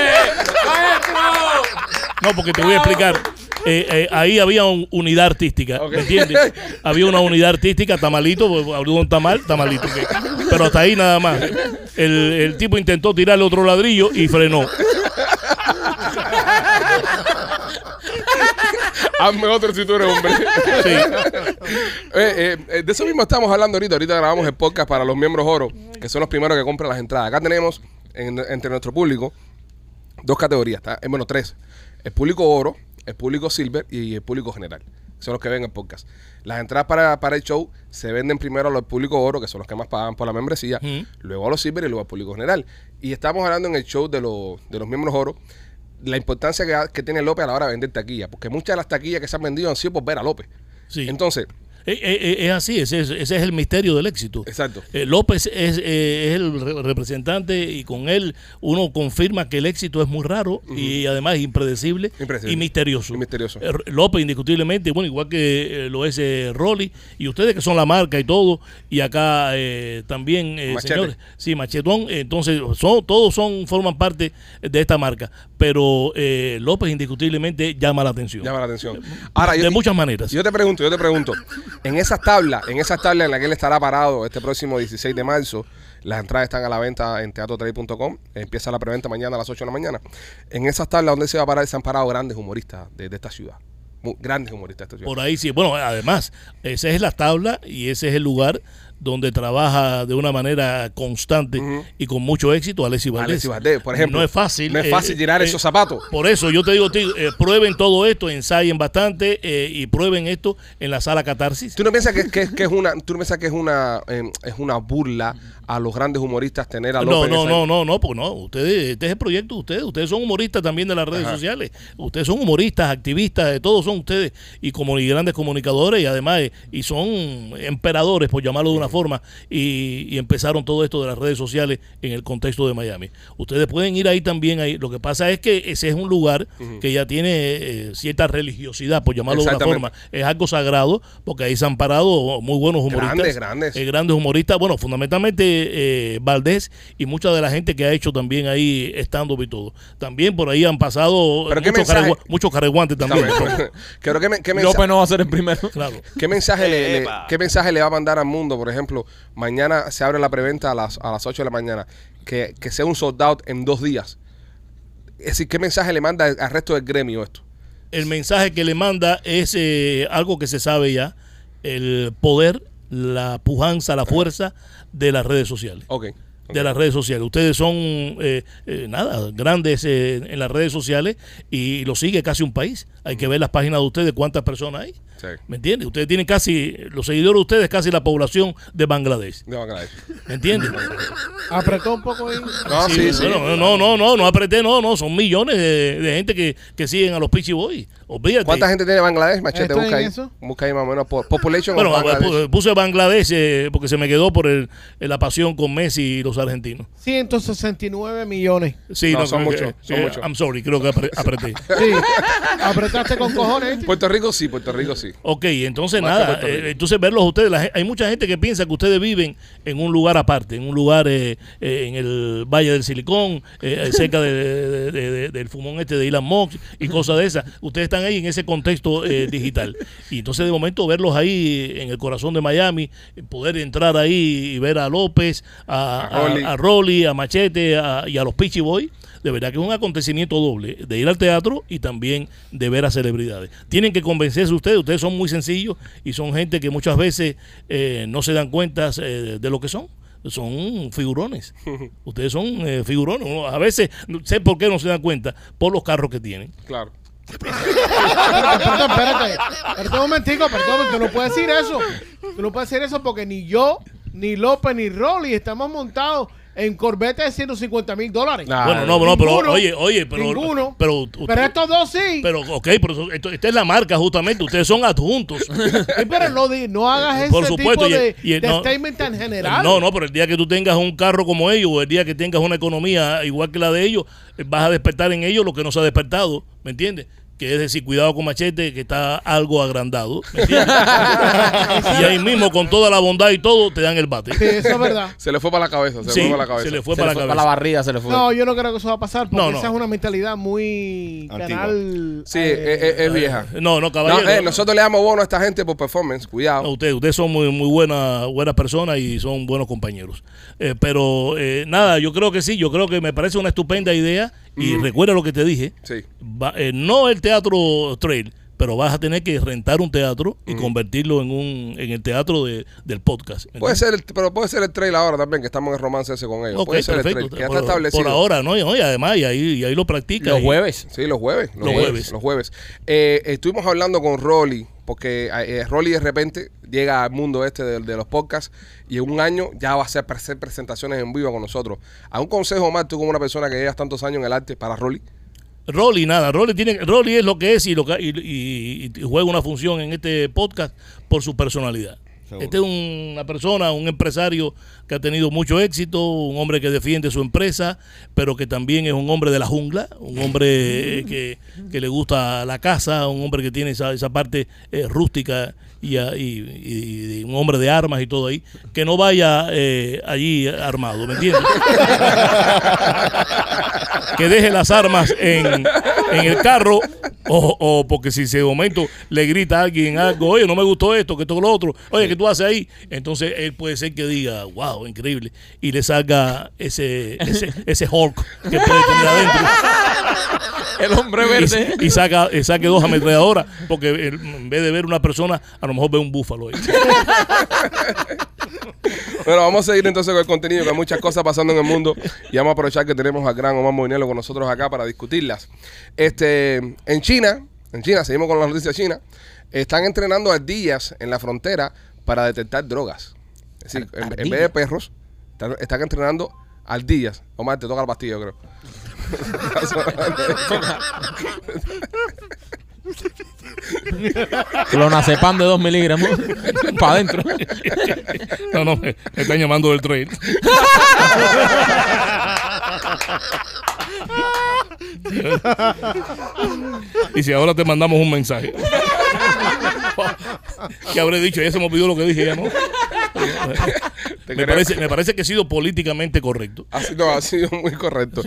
¡Maestro! No, porque te voy a explicar. Eh, eh, ahí había una unidad artística, Ok. ¿me entiendes? Había una unidad artística, tamalito, pues, abrió un tamal, tamalito. Pero hasta ahí nada más. El, el tipo intentó tirarle otro ladrillo y frenó. Hazme otro si tú eres hombre. Sí. Eh, eh, de eso mismo estamos hablando ahorita. Ahorita grabamos el podcast para los miembros oro, que son los primeros que compran las entradas. Acá tenemos en- entre nuestro público dos categorías. Eh, bueno, tres. El público oro, el público silver y el público general. Son los que ven el podcast. Las entradas para, para el show se venden primero a los públicos oro, que son los que más pagan por la membresía, Ujú. luego a los silver y luego al público general. Y estamos hablando en el show de, los de los miembros oro, la importancia que, ha- que tiene López a la hora de vender taquillas, porque muchas de las taquillas que se han vendido han sido por ver a López. Sí. Entonces, Eh, eh, eh, es así, ese es, ese es el misterio del éxito. Exacto. Eh, López es, eh, es el re- representante y con él uno confirma que el éxito es muy raro y además impredecible, Impredecible. y misterioso. Y misterioso. Eh, López indiscutiblemente, bueno, igual que eh, lo es eh, Rolly y ustedes que son la marca y todo, y acá eh, también, eh, señores, sí, Machetón, entonces son, todos son forman parte de esta marca, pero eh, López indiscutiblemente llama la atención. llama la atención. Ahora, de yo, muchas maneras. yo te pregunto, yo te pregunto, en esas tablas, en esas tablas en las que él estará parado este próximo 16 de marzo, las entradas están a la venta en teatrotrade.com, empieza la preventa mañana a las 8 de la mañana. En esas tablas donde se va a parar, se han parado grandes humoristas de, de esta ciudad. Grandes humoristas de esta ciudad. Por ahí sí. Bueno, además, esa es la tabla y ese es el lugar donde trabaja de una manera constante y con mucho éxito Alexis Valdés. Valdés, por ejemplo. No es fácil. No es eh, fácil llenar eh, esos zapatos. Por eso yo te digo, tío, eh, prueben todo esto, ensayen bastante eh, y prueben esto en la sala Catarsis. ¿Tú no piensas que, que- que es una, tú no piensas que es una, eh, es una burla a los grandes humoristas tener a López No, no, no, no, no, porque no. Ustedes, este es el proyecto de ustedes. Ustedes son humoristas también de las redes Ajá. sociales. Ustedes son humoristas, activistas, de todos son ustedes. Y como y grandes comunicadores y además, eh, y son emperadores, por llamarlo de una forma. Y, y empezaron todo esto de las redes sociales en el contexto de Miami. Ustedes pueden ir ahí también. ahí. Lo que pasa es que ese es un lugar que ya tiene eh, cierta religiosidad, por llamarlo de una forma. Es algo sagrado, porque ahí se han parado muy buenos humoristas. Grandes, grandes. Eh, grandes humoristas, bueno, fundamentalmente eh, Valdés y mucha de la gente que ha hecho también ahí estando y todo. También por ahí han pasado Pero ¿qué muchos, caregua- muchos careguantes también. Creo que, me- ¿qué, mensaje, López no va a ser el primero. claro. ¿Qué mensaje, le, le-. ¿Qué mensaje le va a mandar al mundo? Por ejemplo, mañana se abre la preventa a las, a las 8 de la mañana. Que, que sea un sold out en dos días. Es decir, ¿qué mensaje le manda al resto del gremio esto? El mensaje que le manda es eh, algo que se sabe ya, el poder, la pujanza, la fuerza de las redes sociales. Ok. de las redes sociales. Ustedes son, eh, eh, nada, grandes eh, en las redes sociales y lo sigue casi un país. Hay que ver las páginas de ustedes, cuántas personas hay. Sí. ¿Me entiendes? Ustedes tienen casi, los seguidores de ustedes, casi la población de Bangladesh. De Bangladesh. ¿Me entiendes? Apretó un poco ahí. No, sí, sí. bueno, no, no, no, no apreté, no, no, son millones de, de gente que, que siguen a los Pichi Boys. Olvídate. ¿Cuánta gente tiene Bangladesh? Machete, ¿Estoy busca ahí. eso? Busca ahí más o menos. po- Population Bueno, Bangladesh. pu- puse Bangladesh eh, porque se me quedó por el, la pasión con Messi y los argentinos. 169 millones. Sí, No, son creo que- muchos, son eh, muchos. I'm sorry, creo que apre- apreté. Sí. Apretaste con cojones. Puerto Rico sí, Puerto Rico sí. Ok, entonces nada, eh, entonces verlos ustedes, la hay mucha gente que piensa que ustedes viven en un lugar aparte, en un lugar eh, eh, en el Valle del Silicón, eh, cerca de- de- de- de- del fumón este de Elon Musk y cosas de esas. Ustedes están ahí en ese contexto eh, digital. Y entonces de momento verlos ahí en el corazón de Miami, poder entrar ahí y ver a López, a, A a, a Rolly, a Machete a- y a los Pichi Boy, de verdad que es un acontecimiento doble, de ir al teatro y también de ver a celebridades. Tienen que convencerse ustedes, ustedes son muy sencillos y son gente que muchas veces eh, no se dan cuenta eh, de lo que son. son figurones. Ustedes son eh, figurones. Uno- a veces, no sé por qué no se dan cuenta, por los carros que tienen. Claro. Espérate, perdón, espérate. Espérate un momentico, perdón, tú no puedes decir eso. Tú no puedes decir eso porque ni yo, ni López, ni Rolly estamos montados en Corvette de 150 mil dólares. Nah, bueno, no, no, pero Ninguno. oye, oye, pero. Ninguno. Pero, Pero estos dos sí. pero, ok, pero esto- esta es la marca justamente. Ustedes son adjuntos. Sí, pero no, no hagas ese Por supuesto, tipo y- de, y- de no. statement tan general. No, no, pero el día que tú tengas un carro como ellos, o el día que tengas una economía igual que la de ellos, eh, vas a despertar en ellos lo que no se ha despertado, ¿me entiendes? Que es decir, cuidado con machete, que está algo agrandado, ¿me entiendes? y ahí mismo, con toda la bondad y todo, te dan el bate. Sí, eso es verdad. Se le fue para la cabeza. Se Sí, le fue para la cabeza. se le fue Se para le la fue cabeza. para la barriga, se le fue. No, yo no creo que eso va a pasar porque No, no. esa es una mentalidad muy Antigua. canal. Sí, eh, es, es- es vieja. No, no, No, caballero. eh, nosotros le damos bono a esta gente por performance. No, Cuidado. ustedes, ustedes son muy, muy buenas buenas personas y son buenos compañeros. Eh, pero eh, nada, yo creo que sí, yo creo que me parece una estupenda idea. Y recuerda lo que te dije, Sí. va- eh, no el teatro trail, pero vas a tener que rentar un teatro y convertirlo en un en el teatro de, del podcast. ¿me Puede ser, el, pero puede ser el trail ahora también, que estamos en romance ese con ellos. Ok, puede ser perfecto. el trail, que ya por, está establecido. por ahora, ¿no? Y, además, y ahí, y ahí lo practica. Los y- jueves. Sí, los jueves. Los, Los jueves. jueves. Los jueves. Eh, estuvimos hablando con Rolly, porque eh, Rolly de repente llega al mundo este de, de los podcasts y en un año ya va a hacer, presentaciones en vivo con nosotros. ¿A un consejo, Omar, tú como una persona que llevas tantos años en el arte para Rolly? Rolly, nada, Rolly tiene, Rolly es lo que es y, lo que, y, y- y juega una función en este podcast por su personalidad. Seguro. Este es un- una persona, un empresario que ha tenido mucho éxito, un hombre que defiende su empresa, pero que también es un hombre de la jungla, un hombre eh, que, que le gusta la casa, un hombre que tiene esa, esa parte eh, rústica y, a- y- y- y un hombre de armas y todo ahí, que no vaya eh, allí armado, ¿me entiendes? que deje las armas en, en el carro o, o porque si se de momento le grita a alguien algo, oye, no me gustó esto, que todo lo otro, oye, ¿qué tú haces ahí? Entonces él puede ser que diga, wow, increíble, y le salga ese, ese, ese Hulk que puede tener adentro El hombre verde. y, saca, y saque dos ametralladoras, porque en vez de ver una persona, a lo mejor ve un búfalo ahí. Bueno, vamos a seguir entonces con el contenido, que hay muchas cosas pasando en el mundo y vamos a aprovechar que tenemos al gran Omar Moinelo con nosotros acá para discutirlas. Este, en China, en China, seguimos con las noticias chinas, están entrenando ardillas en la frontera para detectar drogas. Es decir, en, en vez de perros, están, están entrenando ardillas. Omar, te toca la pastilla, yo creo. Clonazepam de 2 miligramos. Para adentro. No, no, me, están llamando del tren. y si ahora te mandamos un mensaje. que habré dicho, ya se me olvidó lo que dije ya, ¿no? Me, parece, me parece que he sido políticamente correcto. Ha sido, ha sido muy correcto.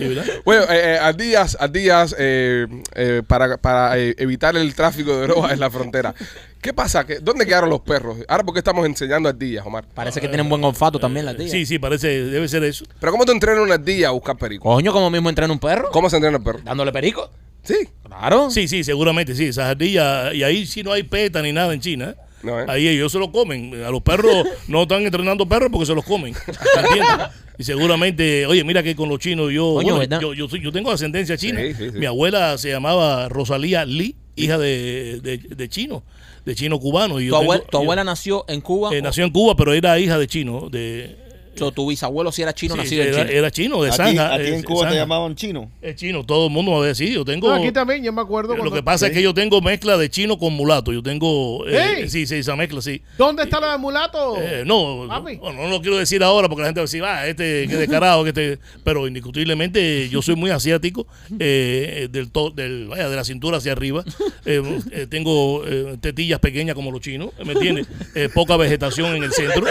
Bueno, eh, eh, ardillas, ardillas eh, eh, para, para eh, evitar el tráfico de drogas en la frontera. ¿Qué pasa? ¿Qué- ¿Dónde quedaron los perros? Ahora, ¿por qué estamos enseñando ardillas, Omar? Parece que tienen buen olfato también las tías. Sí, sí, parece, debe ser eso. ¿Pero cómo te entrena una ardilla a buscar perico? Coño, como mismo entrena un perro. ¿Cómo se entrena el perro? Dándole perico. Sí. Claro. Sí, sí, seguramente, sí. Esas ardillas, y ahí sí no hay peta ni nada en China. ¿eh? No, ¿eh? Ahí ellos se lo comen. A los perros no están entrenando perros porque se los comen. ¿Entiendes? Y seguramente, oye, mira que con los chinos yo, Coño, bueno, ¿verdad? yo, yo, tengo ascendencia china. Sí, sí, sí. Mi abuela se llamaba Rosalía Lee, hija de, de, de chino, de chino cubano. Y Tu, yo tengo- tu yo- abuela nació en Cuba. eh, nació en Cuba, pero era hija de chino. De, o tu bisabuelo si era chino, sí, nacido en era, China. era chino, de ¿A ti, Zanja. a ti eh, en Cuba te Zanja. llamaban chino? Es chino, todo el mundo me va a decir. Yo tengo. No, aquí también, yo me acuerdo. Lo cuando- que pasa es que yo tengo mezcla de chino con mulato. Yo tengo. eh, sí, sí, esa mezcla, sí. ¿Dónde está la de mulato? Eh, no, Papi. no, no lo quiero decir ahora porque la gente va a decir, ah, este, qué descarado, que este. Pero indiscutiblemente yo soy muy asiático, eh, del, to- del, vaya, de la cintura hacia arriba. Eh, eh, tengo eh, tetillas pequeñas como los chinos, ¿me entiendes? Eh, poca vegetación en el centro.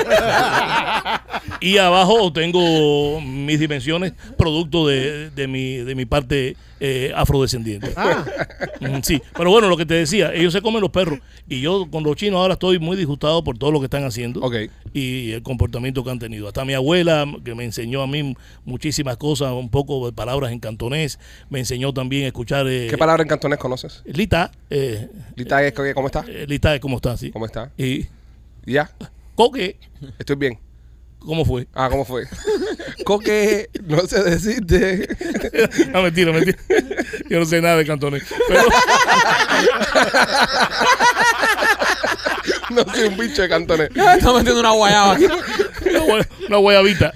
Y abajo tengo mis dimensiones, producto de, de mi, de mi parte eh, afrodescendiente. Ah, Mm, Sí, pero bueno, lo que te decía, ellos se comen los perros. Y yo con los chinos ahora estoy muy disgustado por todo lo que están haciendo y el comportamiento que han tenido. Hasta mi abuela, que me enseñó a mí muchísimas cosas, un poco de palabras en cantonés, me enseñó también a escuchar. eh, ¿Qué palabra en cantonés conoces? Lita, eh, Lita, ¿cómo está? eh, Lita, ¿cómo está? Sí. ¿Cómo está? Y ¿Ya? coque, Estoy bien. ¿Cómo fue? Ah, ¿cómo fue? Coque, no se decide. No, mentira, mentira. Yo no sé nada de cantonés. Pero, No soy un bicho de cantones. Está metiendo una guayaba aquí. una, una guayabita.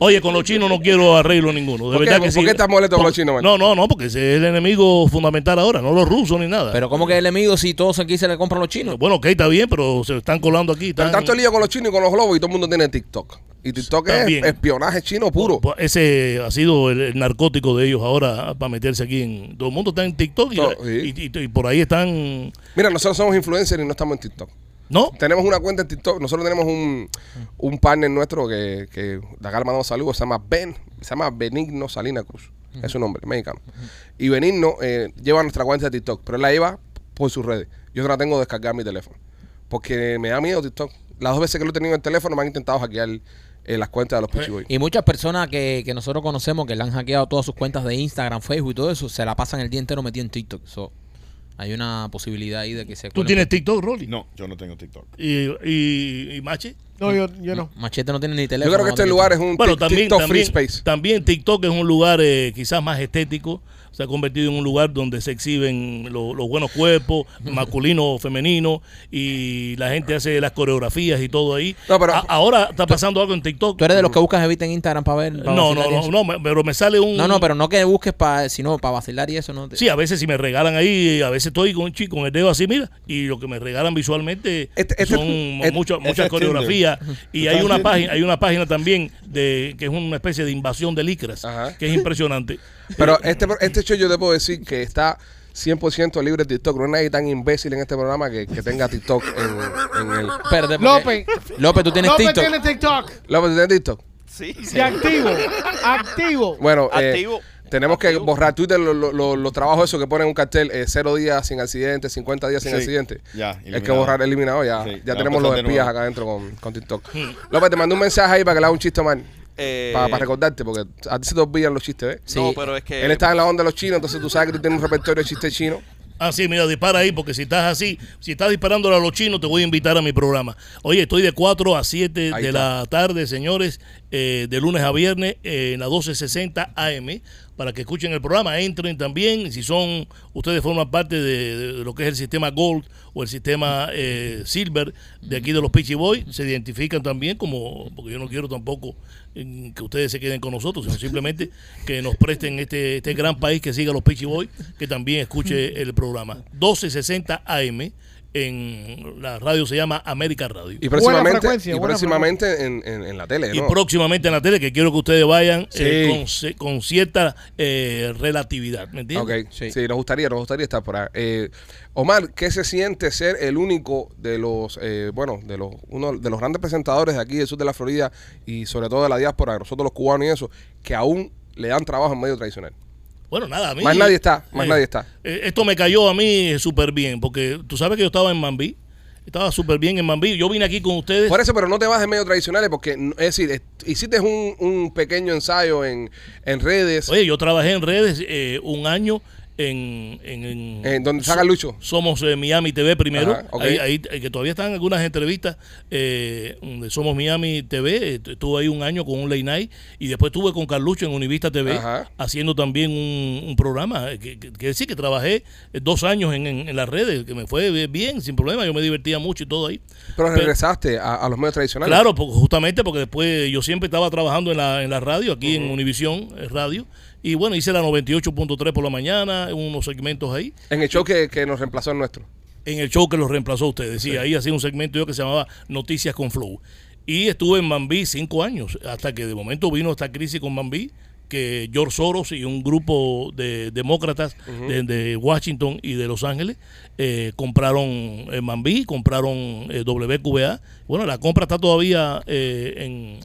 Oye, con los chinos no quiero arreglo ninguno. De ¿Por qué? verdad que ¿Por sí. qué estás molesto con los chinos, man? No, no, no, porque ese es el enemigo fundamental ahora, no los rusos ni nada. Pero ¿cómo que el enemigo si todos aquí se le compran los chinos? bueno, ok, está bien, pero se están colando aquí. Pero Están, tanto lío con los chinos y con los globos y todo el mundo tiene TikTok. Y TikTok También. es espionaje chino puro. Pues Ese ha sido el, el narcótico de ellos ahora para meterse aquí en. Todo el mundo está en TikTok y, Todo, sí. y- y- y por ahí están. Mira, nosotros somos influencers y no estamos en TikTok. ¿No? Tenemos una cuenta en TikTok. Nosotros tenemos un, un partner nuestro que, que de acá le mandamos saludos. Se llama Ben. Se llama Benigno Salina Cruz. Es su nombre, mexicano. Y Benigno eh, lleva nuestra cuenta de TikTok, pero él la lleva por sus redes. Yo la tengo descargada en mi teléfono. Porque me da miedo TikTok. Las dos veces que lo he tenido en el teléfono me han intentado hackear eh, las cuentas de los Pichi Boys. Y muchas personas que, que nosotros conocemos que le han hackeado todas sus cuentas de Instagram, Facebook y todo eso, se la pasan el día entero metido en TikTok. So, hay una posibilidad ahí de que se ¿Tú tienes por- TikTok, Rolly? No, yo no tengo TikTok. ¿Y, y, y Machi? No, yo, yo no. Machete no tiene ni Yo teléfono. creo que este lugar es un Bueno, también, TikTok free también, space. también TikTok es un lugar eh, quizás más estético. Se ha convertido en un lugar donde se exhiben lo- los buenos cuerpos, masculino, femenino, y la gente hace las coreografías y todo ahí. No, pero- A- ahora está pasando algo en TikTok. ¿Tú eres de los que buscas evita en Instagram para ver? para No, no, no, no, me- pero me sale un... No, no, pero no que busques para, sino para vacilar y eso, ¿no? Sí, a veces si me regalan ahí, a veces estoy con un chico con el dedo así, mira, y lo que me regalan visualmente Este- este- son este- muchas este muchas coreografías y ¿Tú hay una página, hay una página también de que es una especie de invasión de licras, Ajá. que es impresionante. Pero este, este show yo te puedo decir que está 100% libre de TikTok. No hay nadie tan imbécil en este programa que, que tenga TikTok en, en el... Espérate, porque- López. López, tú tienes López TikTok. tiene TikTok. López, ¿tienes TikTok? Sí. Y activo. Activo. Bueno, eh, Activo. tenemos que Activo. borrar Twitter los lo, lo- los trabajos esos que ponen un cartel, eh, cero días sin accidente, 50 días sin Sí, accidente. ya, Hay que eliminado. borrar, eliminado ya. Sí, ya ya tenemos empezar los de espías nuevo. acá adentro con, con TikTok. López, te mandé un mensaje ahí para que le haga un chiste mal. Eh, Para, recordarte, porque a ti se te olvidan los chistes, ¿ves? Sí. No, pero es que. Él está en la onda de los chinos, entonces tú sabes que tú tienes un repertorio de chistes chinos. Ah, sí, mira, dispara ahí, porque si estás así, si estás disparándole a los chinos, te voy a invitar a mi programa. Oye, estoy de 4 a 7 Ahí de está. la tarde, señores, eh, de lunes a viernes, eh, en la 1260 AM, para que escuchen el programa, entren también, si son, ustedes forman parte de, lo que es el sistema Gold o el sistema eh, Silver de aquí de los Peachy Boys, se identifican también como, porque yo no quiero tampoco que ustedes se queden con nosotros, sino simplemente que nos presten este, este gran país que siga los Peachy Boys, que también escuche el programa. 1260 AM, en la radio se llama América Radio. Y próximamente, y próximamente en, en- en la tele, Y próximamente en la tele, que quiero que ustedes vayan Sí. eh, con, con cierta eh, relatividad, ¿me entiendes? Ok, sí. Sí. nos gustaría, nos gustaría estar por ahí. Eh, Omar, ¿qué se siente ser el único de los, eh, bueno, de los, uno de los grandes presentadores de aquí del sur de la Florida y sobre todo de la diáspora, nosotros los cubanos y eso, que aún le dan trabajo en medio tradicional? Bueno, nada, a mí. Más nadie está, más eh, nadie está. eh, esto me cayó a mí súper bien, porque tú sabes que yo estaba en Mambí, estaba súper bien en Mambí. Yo vine aquí con ustedes. Por eso, pero no te vas de medios tradicionales porque, es decir, hiciste un, un pequeño ensayo en, en redes. Oye, yo trabajé en redes eh, un año en... en, en- ¿En donde saca Lucho? Somos eh, Miami TV primero. Ajá, ahí, ahí, eh, que todavía están algunas entrevistas eh, donde Somos Miami TV. estuve ahí un año con un late night y después estuve con Carlucho en Univista TV Ajá. haciendo también un, un programa. Que, que, que decir que trabajé dos años en, en- en las redes, que me fue bien, sin problema. Yo me divertía mucho y todo ahí. pero regresaste a, a los medios tradicionales. Claro, porque justamente porque después yo siempre estaba trabajando en la, en la radio, aquí en Univisión Radio, y bueno, hice la 98.3 por la mañana, unos segmentos ahí, En el show que, que nos reemplazó el nuestro. en el show que los reemplazó ustedes. Sí, ahí hacía un segmento yo que se llamaba Noticias con Flow. Y estuve en Mambí cinco años, hasta que de momento vino esta crisis con Mambí, que George Soros y un grupo de demócratas de, de Washington y de Los Ángeles eh, compraron eh, Mambí, compraron eh, WQBA. Bueno, la compra está todavía eh,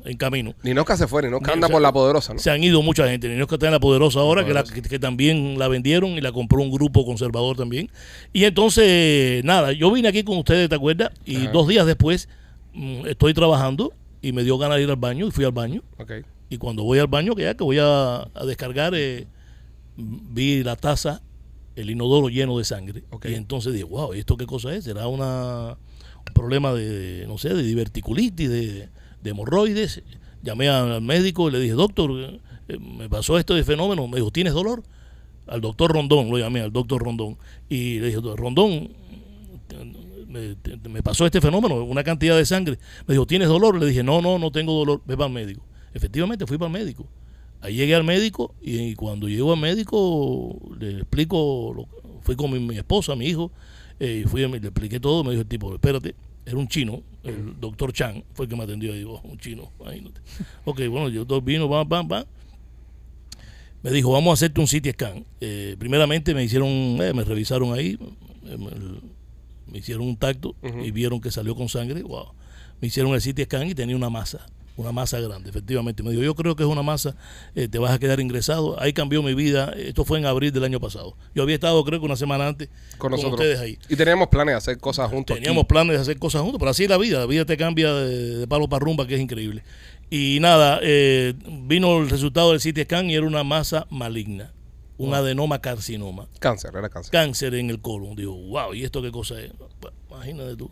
en, en camino. Ninosca se fue, Ninosca Ni- anda o sea, por la poderosa, ¿no? Se han ido mucha gente. Ni no es que está en la poderosa ahora, La que, la- Poderosa. que, que también la vendieron y la compró un grupo conservador también. Y entonces, nada, yo vine aquí con ustedes, ¿te acuerdas? Y dos días después mm, estoy trabajando y me dio ganas de ir al baño y fui al baño. Y cuando voy al baño, que ya que voy a, a descargar, eh, vi la taza, el inodoro lleno de sangre. Y entonces dije, wow, ¿esto qué cosa es? ¿Será una, problema de, no sé, de diverticulitis, de, de hemorroides. Llamé al médico y le dije, doctor, eh, me pasó esto de fenómeno. Me dijo, ¿tienes dolor? Al doctor Rondón, lo llamé, al doctor Rondón. Y le dije, Rondón, me pasó este fenómeno, una cantidad de sangre. Me dijo, ¿tienes dolor? Le dije, no, no, no tengo dolor, ve para el médico. Efectivamente, fui para el médico. Ahí llegué al médico y cuando llego al médico le explico, lo- fui con mi, mi esposa, mi hijo, eh, y fui, a- le expliqué todo, me dijo el tipo, espérate, era un chino, el doctor Chang fue el que me atendió, y digo, "Oh, un chino, imagínate. Ok, bueno, yo todo vino, pam, pam, pam. Me dijo, vamos a hacerte un CT scan. Eh, primeramente me hicieron, eh, me revisaron ahí, eh, me, me hicieron un tacto y vieron que salió con sangre. Wow. Me hicieron el CT scan y tenía una masa, una masa grande, efectivamente. Me dijo, yo creo que es una masa, eh, te vas a quedar ingresado. Ahí cambió mi vida. Esto fue en abril del año pasado. Yo había estado, creo que una semana antes, Con ustedes ahí. Y teníamos planes de hacer cosas juntos. Teníamos aquí. planes de hacer cosas juntos, pero así es la vida. La vida te cambia de, de palo para rumba, que es increíble. Y nada, eh, vino el resultado del CT scan y era una masa maligna, un adenoma carcinoma, Cáncer, era cáncer. cáncer en el colon. Digo, wow, ¿y esto qué cosa es? Pues, imagínate tú.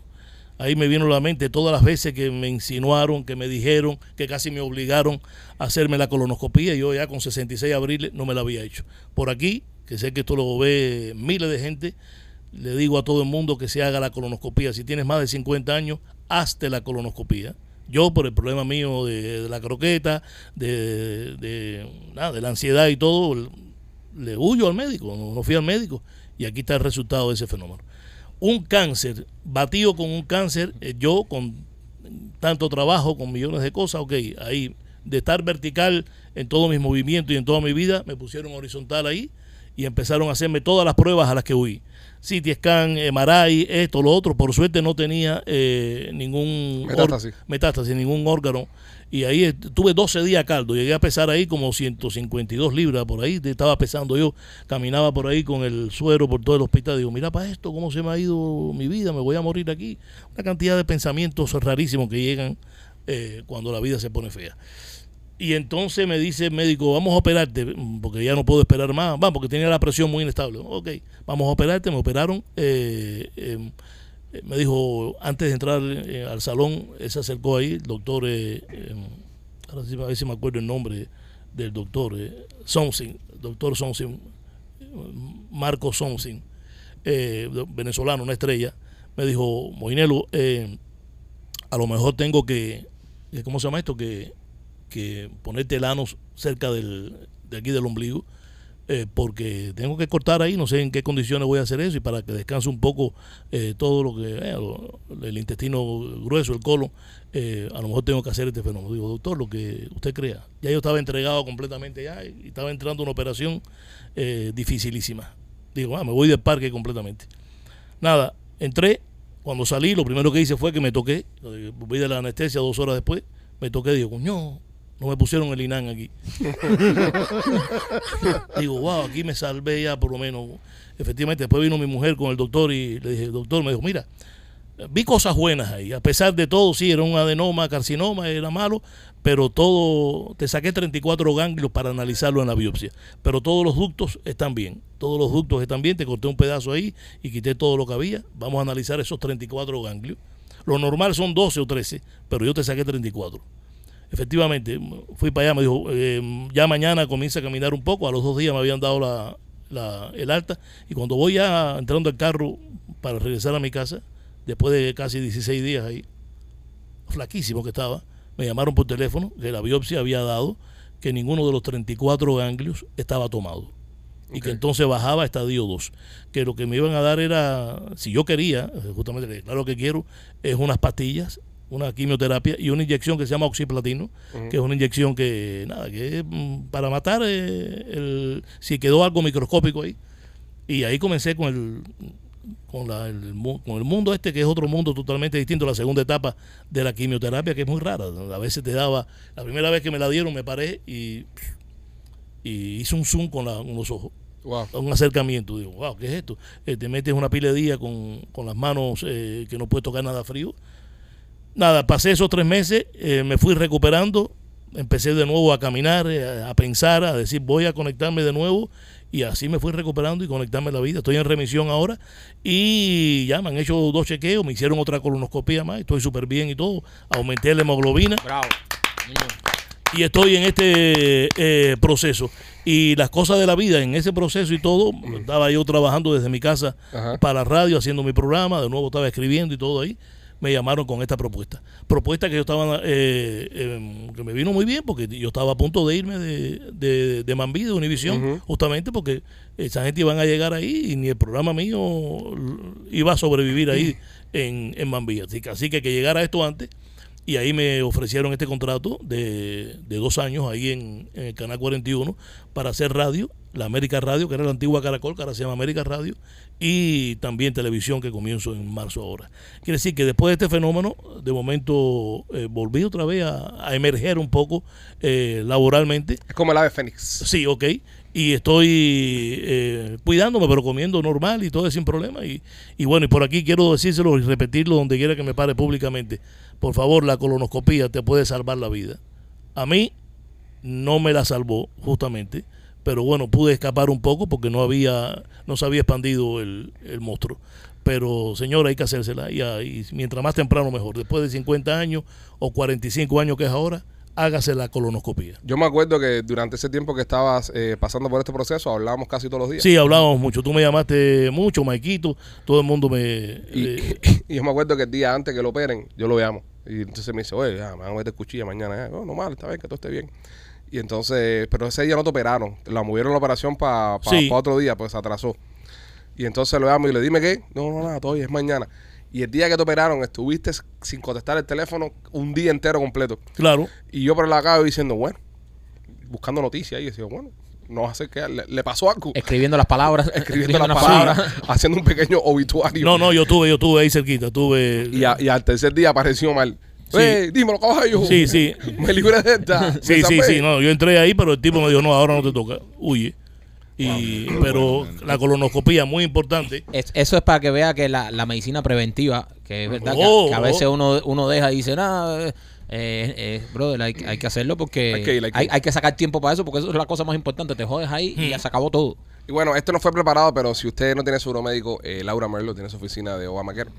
Ahí me vino a la mente todas las veces que me insinuaron, que me dijeron, que casi me obligaron a hacerme la colonoscopía. Yo ya con 66 abriles no me la había hecho. Por aquí, que sé que esto lo ve miles de gente, le digo a todo el mundo que se haga la colonoscopía. Si tienes más de 50 años, hazte la colonoscopía. Yo, por el problema mío de, de la croqueta, de, de, nada, de la ansiedad y todo, le huyo al médico, no fui al médico. Y aquí está el resultado de ese fenómeno. Un cáncer, batido con un cáncer, eh, yo con tanto trabajo, con millones de cosas, ok, ahí, de estar vertical en todos mis movimientos y en toda mi vida, me pusieron horizontal ahí y empezaron a hacerme todas las pruebas a las que huí. CT scan, MRI, esto, lo otro. Por suerte no tenía eh, ningún Metástasis. metástasis, ningún órgano. Y ahí tuve 12 días caldo. Llegué a pesar ahí como 152 libras por ahí. Estaba pesando yo. Caminaba por ahí con el suero por todo el hospital. Digo, mira para esto, cómo se me ha ido mi vida. Me voy a morir aquí. Una cantidad de pensamientos rarísimos que llegan eh, cuando la vida se pone fea. Y entonces me dice el médico, vamos a operarte, porque ya no puedo esperar más. Vamos, porque tenía la presión muy inestable. Ok, vamos a operarte. Me operaron. eh, eh, me dijo, antes de entrar eh, al salón, él se acercó ahí, el doctor, eh, eh, sí, a ver si me acuerdo el nombre del doctor, eh, Somsin, doctor Somsin, eh, Marco Somsin, eh, venezolano, una estrella. Me dijo, Moinelo, eh, a lo mejor tengo que, eh, ¿cómo se llama esto? Que, que ponerte el ano cerca del, de aquí del ombligo, eh, porque tengo que cortar ahí, no sé en qué condiciones voy a hacer eso, y para que descanse un poco eh, todo lo que, eh, el intestino grueso, el colon, eh, a lo mejor tengo que hacer este fenómeno. Digo, doctor, lo que usted crea. Ya yo estaba entregado completamente ya, y estaba entrando una operación eh, dificilísima. Digo, ah, me voy del parque completamente. Nada, entré, cuando salí, lo primero que hice fue que me toqué, volví de la anestesia dos horas después, me toqué, digo, coño, no me pusieron el INAN aquí. digo, wow, aquí me salvé ya por lo menos. Efectivamente, después vino mi mujer con el doctor y le dije, doctor, me dijo, mira, vi cosas buenas ahí. A pesar de todo, sí, era un adenoma, carcinoma, era malo, pero todo, te saqué 34 ganglios para analizarlo en la biopsia. Pero todos los ductos están bien. Todos los ductos están bien. Te corté un pedazo ahí y quité todo lo que había. Vamos a analizar esos 34 ganglios. Lo normal son 12 o 13, pero yo te saqué 34. Efectivamente, fui para allá, me dijo, eh, ya mañana comienza a caminar un poco. A los dos días me habían dado la, la- el alta. Y cuando voy ya entrando al carro para regresar a mi casa, después de casi 16 días ahí, flaquísimo que estaba, me llamaron por teléfono que la biopsia había dado que ninguno de los 34 ganglios estaba tomado. Y que entonces bajaba a estadio 2. Que lo que me iban a dar era, si yo quería, justamente, claro que quiero, es unas pastillas, una quimioterapia y una inyección que se llama oxiplatino, que es una inyección que, nada, que es mm, para matar eh, el, si quedó algo microscópico ahí. Y ahí comencé con el, con, la- el, con el mundo este, que es otro mundo totalmente distinto, la segunda etapa de la quimioterapia, que es muy rara. A veces te daba, la primera vez que me la dieron me paré y, y hice un zoom con, la- con los ojos, Wow. un acercamiento. Digo, wow, ¿qué es esto? Eh, te metes una pila de día con, con las manos eh, que no puedes tocar nada frío. Nada, pasé esos tres meses, eh, me fui recuperando, empecé de nuevo a caminar, eh, a pensar, a decir voy a conectarme de nuevo Y así me fui recuperando y conectarme a la vida. Estoy en remisión ahora y ya me han hecho dos chequeos, me hicieron otra colonoscopia más, estoy súper bien y todo. Aumenté la hemoglobina Bravo. y estoy en este eh, proceso. Y las cosas de la vida, en ese proceso y todo, estaba yo trabajando desde mi casa Ajá. para la radio, haciendo mi programa, de nuevo estaba escribiendo y todo ahí. Me llamaron con esta propuesta. Propuesta que yo estaba, eh, eh, que me vino muy bien porque yo estaba a punto de irme de, de, de Mambí, de Univisión, justamente porque esa gente iban a llegar ahí y ni el programa mío iba a sobrevivir ahí en, en Mambí. Así que, así que que llegara esto antes y ahí me ofrecieron este contrato de, de dos años ahí en, en el Canal 41 para hacer radio, la América Radio, que era la antigua Caracol, que ahora se llama América Radio, y también televisión que comienzo en marzo ahora. Quiere decir que después de este fenómeno, de momento eh, volví otra vez a, a emerger un poco eh, laboralmente. Es como el ave fénix. Sí, ok. Y estoy eh, cuidándome, pero comiendo normal y todo sin problema. Y, y bueno, y por aquí quiero decírselo y repetirlo donde quiera que me pare públicamente. Por favor, la colonoscopía te puede salvar la vida. A mí no me la salvó, justamente. Pero bueno, pude escapar un poco porque no había, no se había expandido el, el monstruo. Pero, señora, hay que hacérsela. Y, ah, y mientras más temprano, mejor. Después de 50 años o 45 años que es ahora, hágase la colonoscopía. Yo me acuerdo que durante ese tiempo que estabas eh, pasando por este proceso, hablábamos casi todos los días. Sí, hablábamos mucho. Tú me llamaste mucho, Maikito. Todo el mundo me. Y, eh, y yo me acuerdo que el día antes que lo operen, yo lo llamo. Y entonces me dice, oye, ya, me van a meter cuchilla mañana. Ya. Oh, no mal, está bien, que todo esté bien. Y entonces, pero ese día no te operaron. La movieron la operación para Sí. otro día, pues se atrasó. Y entonces lo llamo y le dime qué. No, no, nada, todavía es mañana. Y el día que te operaron, estuviste sin contestar el teléfono un día entero completo. claro. Y yo por la calle diciendo, bueno, buscando noticias y decía, bueno, no va a ser que le, le pasó algo. Escribiendo las palabras. Escribiendo las palabras, haciendo un pequeño obituario. No, no, yo tuve, yo tuve ahí cerquita. Tuve. Y, a- y al tercer día apareció mal. Sí. ¡Eh, dímelo, caballo! Sí, sí. Me libré de esta. Sí, sí, sí. No, yo entré ahí, pero el tipo me dijo, no, ahora no te toca. Huye. Y, pero la colonoscopía, muy importante. Es- eso es para que vea que la, la medicina preventiva, que es verdad que a- Oh, que, a, veces oh. uno, uno deja y dice, nada, eh, eh, brother, hay, hay que hacerlo porque Hay que ir, hay que hay, ir. hay que sacar tiempo para eso porque eso es la cosa más importante. Te jodes ahí y ya se acabó todo. Y bueno, esto no fue preparado, pero si usted no tiene seguro médico, eh, Laura Merlo tiene su oficina de Obamacare.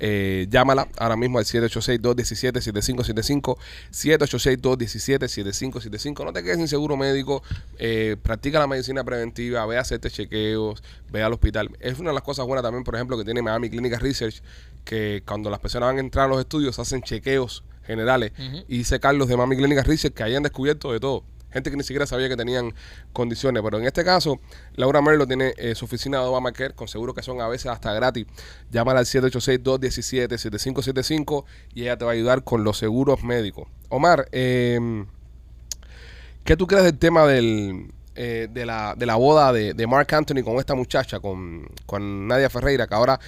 Eh, llámala ahora mismo al 786-217-7575. 786-217-7575. No te quedes sin seguro médico. eh, practica la medicina preventiva. Ve a hacerte chequeos. Ve al hospital. Es una de las cosas buenas también, por ejemplo, que tiene Miami Clinical Research, que cuando las personas van a entrar a los estudios hacen chequeos generales. Y dice Carlos de Miami Clinical Research que hayan descubierto de todo. Gente que ni siquiera sabía que tenían condiciones. Pero en este caso, Laura Merlo tiene eh, su oficina de Obamacare, con seguro que son a veces hasta gratis. Llámala al 786-217-7575 y ella te va a ayudar con los seguros médicos. Omar, eh, ¿qué tú crees del tema eh, de, la, de la boda de, de Mark Anthony con esta muchacha, con, con Nadia Ferreira, que ahora...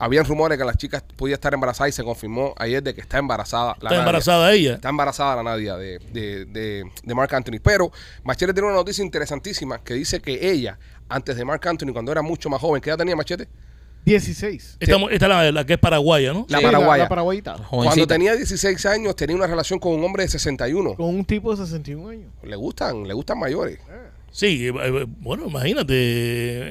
Habían rumores que la chica podía estar embarazada y se confirmó ayer de que está embarazada. la Está Nadia. embarazada ella. Está embarazada la Nadia de, de, de, de Mark Anthony. Pero Machete tiene una noticia interesantísima que dice que ella, antes de Mark Anthony, cuando era mucho más joven, ¿qué edad tenía Machete? 16. Esta, esta es la, la que es paraguaya, ¿no? La Sí, paraguaya. La, paraguayita. Cuando tenía 16 años tenía una relación con un hombre de 61. Con un tipo de 61 años. Le gustan, le gustan mayores. Sí, eh, eh, bueno, imagínate.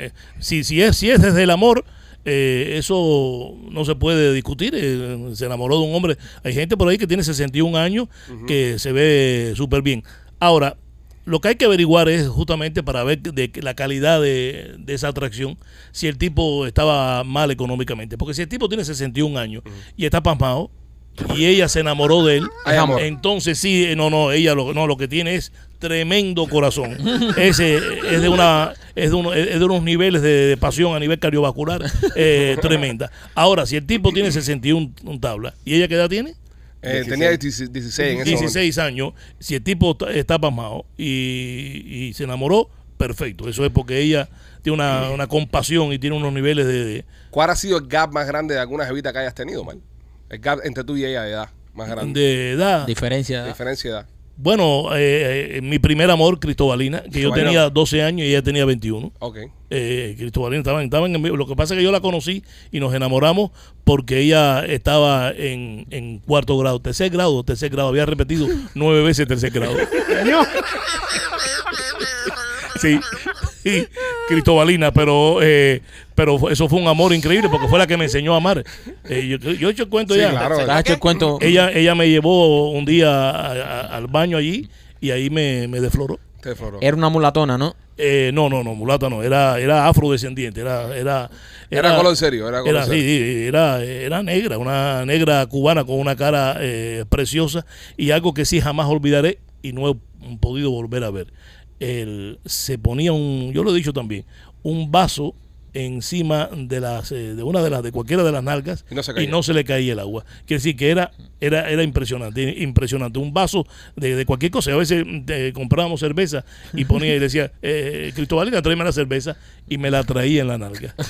eh, Si, si, es, si es desde el amor, eh, eso no se puede discutir. eh, se enamoró de un hombre. Hay gente por ahí que tiene 61 años que se ve súper bien. Ahora, lo que hay que averiguar es justamente para ver de la calidad de, de esa atracción, si el tipo estaba mal económicamente. Porque si el tipo tiene 61 años y está pasmado y ella se enamoró de él, entonces sí, eh, no, no, ella lo, no, lo que tiene es tremendo corazón. Ese es de una, es de, uno- es de unos niveles de, de pasión a nivel cardiovascular eh, tremenda. Ahora, si el tipo tiene 61 un tabla, ¿y ella qué edad tiene? Eh, tenía 16 en ese momento. 16 años. Si el tipo está, está pasmado y, y se enamoró, perfecto. Eso es porque ella tiene una, una compasión y tiene unos niveles de, de- ¿Cuál ha sido el gap más grande de alguna jevita que hayas tenido, man? El gap entre tú y ella de edad más grande. de edad. Diferencia. Diferencia de edad. Bueno, eh, eh, mi primer amor, Cristobalina, que yo tenía 12 años y ella tenía 21. Ok. Eh, Cristobalina estaban, estaban en Lo que pasa es que yo la conocí y nos enamoramos porque ella estaba en, en cuarto grado, tercer grado, tercer grado. Había repetido nueve veces tercer grado. Sí. Y, Cristobalina, pero eh, pero fue- eso fue un amor increíble porque fue la que me enseñó a amar. Eh, yo, yo he hecho el cuento Sí, ya. claro. ¿Te has hecho el cuento? Ella, ella me llevó un día a- a- al baño allí y ahí me, me defloró. Te floró. Era una mulatona, ¿no? Eh, no, no, no, mulata no, era, era afrodescendiente, era, era, Era color serio, era color era, serio. sí, era, era negra, una negra cubana con una cara eh, preciosa y algo que sí jamás olvidaré y no he podido volver a ver. El, se ponía un, yo lo he dicho también, un vaso encima de las eh, de una de las de cualquiera de las nalgas Y no se le caía el agua. Quiere decir que era era era impresionante, impresionante. Un vaso de, de cualquier cosa. A veces eh, comprábamos cerveza y ponía y decía, eh, Cristobalina, tráeme la cerveza y me la traía en la nalga.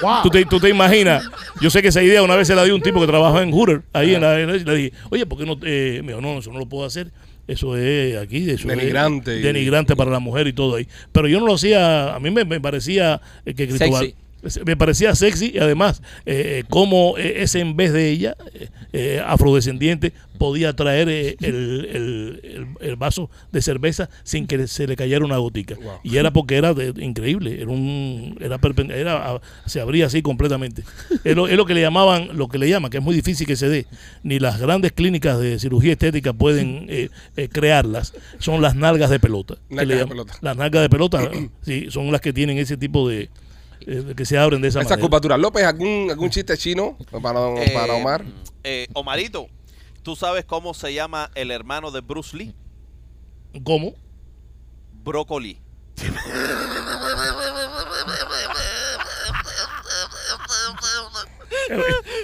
Wow. ¿Tú te, tú te imaginas, yo sé que esa idea una vez se la dio un tipo que trabaja en Hooter, ahí en la, en la- le dije, oye, ¿por qué no? Eh, me dijo, no, eso no lo puedo hacer. Eso es aquí, eso Denigrante es denigrante para la mujer y todo ahí. Pero yo no lo hacía, a mí me, me parecía eh, que Cristóbal, me parecía sexy y además eh, como eh, ese en vez de ella, eh, eh, afrodescendiente, podía traer eh, el, el- el- vaso de cerveza sin que se le cayera una gotica. Wow. Y era porque era de- increíble, era un era, era se abría así completamente. Es lo, es lo que le llamaban, lo que le llaman, que es muy difícil que se dé. Ni las grandes clínicas de cirugía estética pueden eh, eh, crearlas. Son las nalgas de pelota. Nalgas de pelota. Las nalgas de pelota, sí, son las que tienen ese tipo de eh, que se abren de esa Esa manera. curvatura. López, ¿algún, algún chiste chino para, Eh, para Omar? eh, Omarito, ¿tú sabes cómo se llama el hermano de Bruce Lee? ¿Cómo? Brócoli.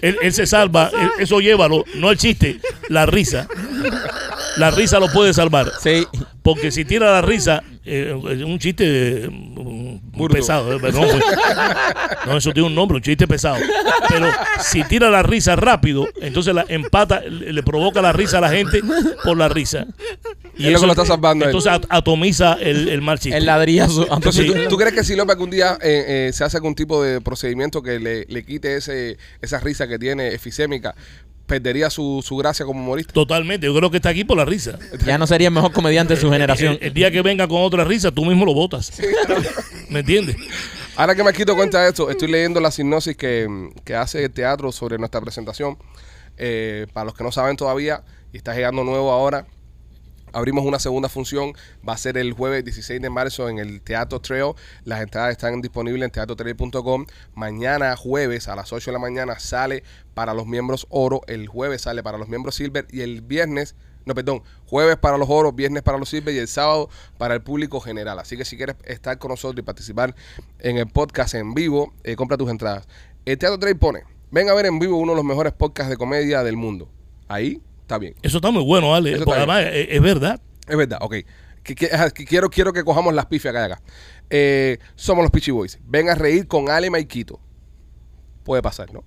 Él, él se salva, él- eso llévalo, no el chiste, la risa. La risa lo puede salvar. Sí. Porque si tira la risa, eh, es un chiste Burdo. pesado. eh, No, pues, no, eso tiene un nombre, un chiste pesado. Pero si tira la risa rápido, entonces la empata, le, le provoca la risa a la gente por la risa. Es lo que lo está salvando él. Entonces at- atomiza el, el mal chiste. El ladrillazo. Entonces, Sí. ¿tú, tú crees que si López algún día eh, eh, se hace algún tipo de procedimiento que le, le quite ese esa risa que tiene efisémica, perdería su, su gracia como humorista? Totalmente, yo creo que está aquí por la risa. Ya no sería el mejor comediante de su generación. El, el día que venga con otra risa, tú mismo lo votas. ¿Me entiendes? Ahora que me quito cuenta de esto, estoy leyendo la sinopsis que, que hace el teatro sobre nuestra presentación. Eh, para los que no saben todavía, y está llegando nuevo ahora, abrimos una segunda función. Va a ser el jueves 16 de marzo en el Teatro Trail. Las entradas están disponibles en teatrotrail.com. Mañana, jueves, a las 8 de la mañana, sale para los miembros oro. El jueves sale para los miembros silver. Y el viernes, no, perdón, jueves para los oros, viernes para los silver y el sábado para el público general. Así que si quieres estar con nosotros y participar en el podcast en vivo, eh, compra tus entradas. El Teatro Trail pone, ven a ver en vivo uno de los mejores podcasts de comedia del mundo. Ahí está bien. Eso está muy bueno, Ale. Eso Porque está además, es, es verdad. Es verdad, ok. Que- que- ajá, que quiero, quiero que cojamos las pifias acá acá. Eh, somos los Peachy Boys. Ven a reír con Ale Maikito. Puede pasar, ¿no?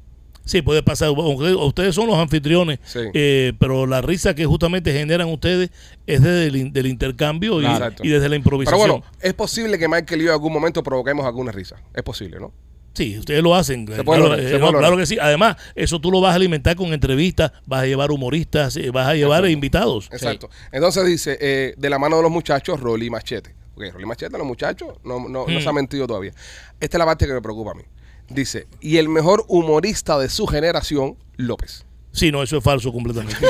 Sí, puede pasar. Ustedes- son los anfitriones, Sí. eh, pero la risa que justamente generan ustedes es desde el, del intercambio y, desde la Pero improvisación. bueno, es posible que Michael y yo en algún momento provoquemos alguna risa. Es posible, ¿no? Sí, ustedes lo hacen. Se puede claro, lograr, eh, no, claro que sí. Además, eso tú lo vas a alimentar con entrevistas, vas a llevar humoristas, eh, vas a llevar invitados. Exacto. Entonces dice, eh, de la mano de los muchachos, Rolly Machete. Ok, Rolly Machete, los muchachos, no, no, no Mm. se ha mentido todavía. Esta es la parte que me preocupa a mí. Dice, y el mejor humorista de su generación, López. Sí, no, eso es falso completamente.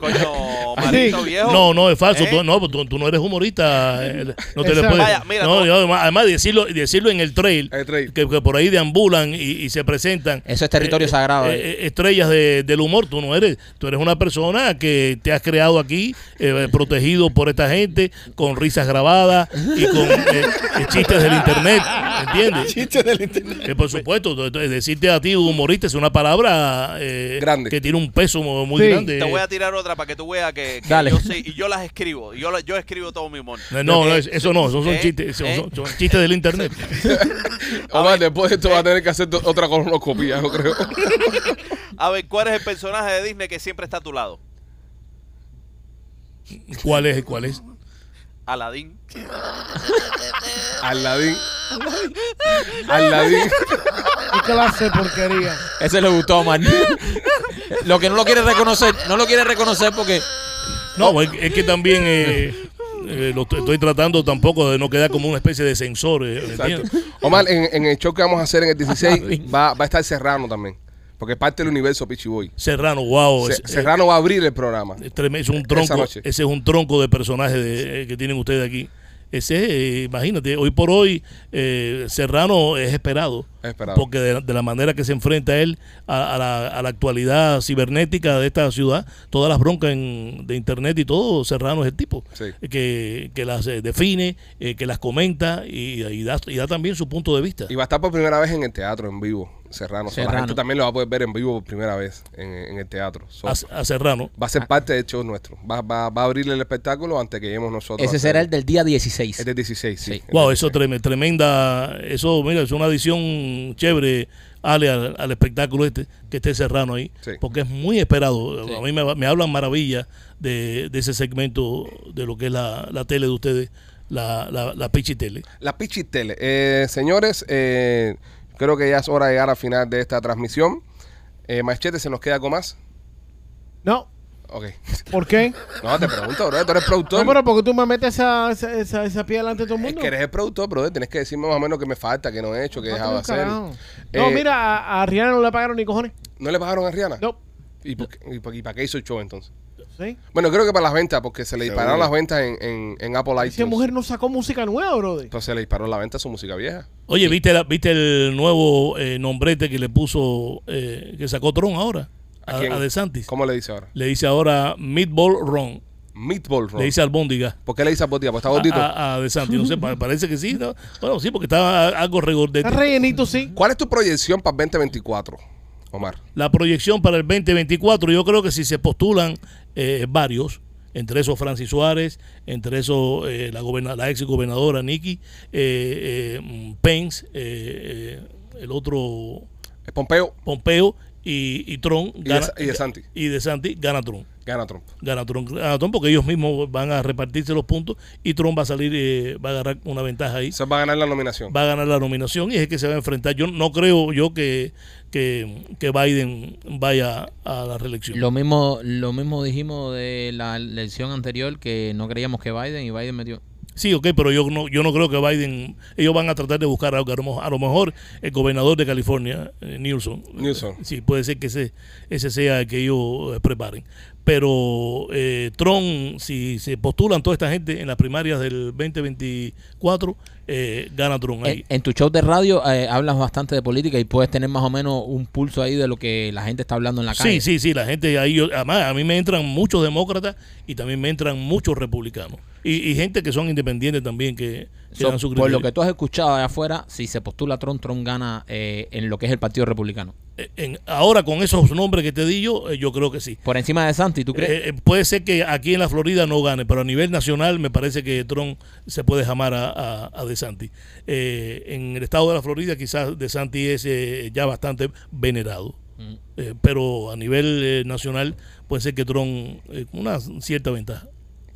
Coño, Marito viejo. No, no, es falso. ¿Eh? Tú, no, tú, tú no eres humorista. eh, No te le puedes. Vaya, mira, no, además, además decirlo, decirlo en el trail, El trail. Que, que por ahí deambulan y, y se presentan. Eso es territorio sagrado, eh, eh, estrellas de- del humor, tú no eres. Tú eres una persona que te has creado aquí, eh, protegido por esta gente, con risas grabadas y con chistes del internet. ¿Entiendes? Chiste del internet. Que por supuesto, decirte a ti humorista es una palabra eh, Grande. que tiene un peso mu- muy Sí. grande. Te voy a tirar otra para que tú veas que, que Dale. yo sí, y yo las escribo. y Yo, la- yo escribo todo mi humor. No, no, Eh, es- eso no, esos son eh, chistes, son, eh. son- son chistes del internet. Omar, después de esto va a tener que hacer otra colonoscopia, yo creo. A ver, ¿cuál es el personaje de Disney que siempre está a tu lado? ¿Cuál es? ¿Cuál es? Aladín. Aladín. Aladín. ¿Qué clase de porquería? Ese le gustó, man. Lo que no lo quiere reconocer, no lo quiere reconocer porque No, es, es que también eh, eh, lo estoy- tratando tampoco de no quedar como una especie de censor. eh. Omar, en, en el show que vamos a hacer en el 16 va, va a estar Serrano también. Porque es parte del universo Pichiboy. Serrano, wow. Se- es- Serrano va a abrir el programa. es un tronco, ese es un tronco de personajes de- eh, que tienen ustedes aquí. Ese, eh, imagínate, hoy por hoy eh, Serrano es esperado. Es esperado. Porque de, de la manera que se enfrenta él a, a la, a la actualidad cibernética de esta ciudad, todas las broncas en- de internet y todo, Serrano es el tipo Sí. que, que las eh, define, eh, que las comenta y, y da, y da también su punto de vista. Y va a estar por primera vez en el teatro, en vivo, Serrano. Serrano. gente también lo va a poder ver en vivo por primera vez en, en el teatro. So, A, a Serrano. va a ser parte del show nuestro. Va, va, va a abrirle el espectáculo antes que lleguemos nosotros. Ese será el del día 16. Es del 16, sí. Sí. El Wow, 16. eso trem- tremenda, eso mira, es una adición chévere, Ale, al, al espectáculo este, que esté Serrano ahí, Sí. porque es muy esperado. Sí. A mí me, me hablan maravillas de, de ese segmento de lo que es la, la tele de ustedes, la, la, la Pichi Tele. La Pichitele. Eh, señores, eh, creo que ya es hora de llegar al final de esta transmisión. Eh, Machete, ¿se nos queda algo más? No, Ok. ¿por qué? No, te pregunto, bro. Tú eres productor. No, pero porque tú me metes esa, esa, esa, esa pie delante de todo el es mundo. que eres el productor, bro. Tienes que decirme más o menos qué me falta, qué no he hecho, qué he dejado de hacer. No, Eh, mira, a, a Rihanna no le pagaron ni cojones. ¿No le pagaron a Rihanna? No. ¿Y, por qué- y por- y para qué hizo el show entonces? ¿Sí? Bueno, creo que para las ventas, porque se le Seguro. dispararon las ventas en, en, en Apple iTunes. Esa mujer no sacó música nueva, brother. Entonces le disparó la venta a su música vieja. Oye, ¿viste, la, ¿viste el nuevo eh, nombrete que le puso, eh, que sacó Tron ahora? A, quién? a DeSantis. ¿Cómo le dice ahora? Le dice ahora Meatball Ron. Meatball Ron. Le dice albóndiga. ¿Por qué le dice a? Pues está gordito. A, a DeSantis. No sé, pa- parece que sí. ¿no? Bueno, sí, porque estaba algo regordete. Está rellenito, sí. ¿Cuál es tu proyección para el 2024, Omar? La proyección para el 2024, yo creo que si se postulan eh, varios, entre esos Francis Suárez, entre esos eh, la, goberna- la ex gobernadora Nikki, eh, eh, Pence, eh, eh, el otro Pompeo Pompeo y, y Trump. y de, y de Santi. y de Santi gana Trump. Gana Trump. Gana Trump, gana Trump porque ellos mismos van a repartirse los puntos y Trump va a salir, eh, va a agarrar una ventaja ahí. Se va a ganar la nominación. Va a ganar la nominación y es el que se va a enfrentar. Yo no creo yo que, que, que Biden vaya a la reelección. Lo mismo, lo mismo dijimos de la elección anterior que no creíamos que Biden y Biden metió. Sí, ok, pero yo no, yo no creo que Biden, ellos van a tratar de buscar algo, a lo mejor- a lo mejor el gobernador de California, eh, Newsom, Newsom. sí, puede ser que ese, ese sea el que ellos eh, preparen. Pero eh, Trump, si se postulan toda esta gente en las primarias del 2024, eh, gana Trump ahí. En, en tu show de radio eh, hablas bastante de política y puedes tener más o menos un pulso ahí de lo que la gente está hablando en la calle. Sí, sí, sí, la gente ahí, yo- además a mí me entran muchos demócratas y también me entran muchos republicanos. Y, y gente que son independientes también que, que So, dan su por lo criterio. que tú has escuchado allá afuera, si se postula Trump, Trump gana eh, en lo que es el Partido Republicano. Eh, en- ahora con esos nombres que te di yo, eh, yo creo que sí. Por encima de Santi, ¿tú crees? Eh, puede ser que aquí en la Florida no gane, pero a nivel nacional me parece que Trump se puede jamar a, a, a DeSantis. Eh, en el estado de la Florida quizás DeSantis es eh, ya bastante venerado. Mm. Pero a nivel nacional puede ser que Trump con una cierta ventaja.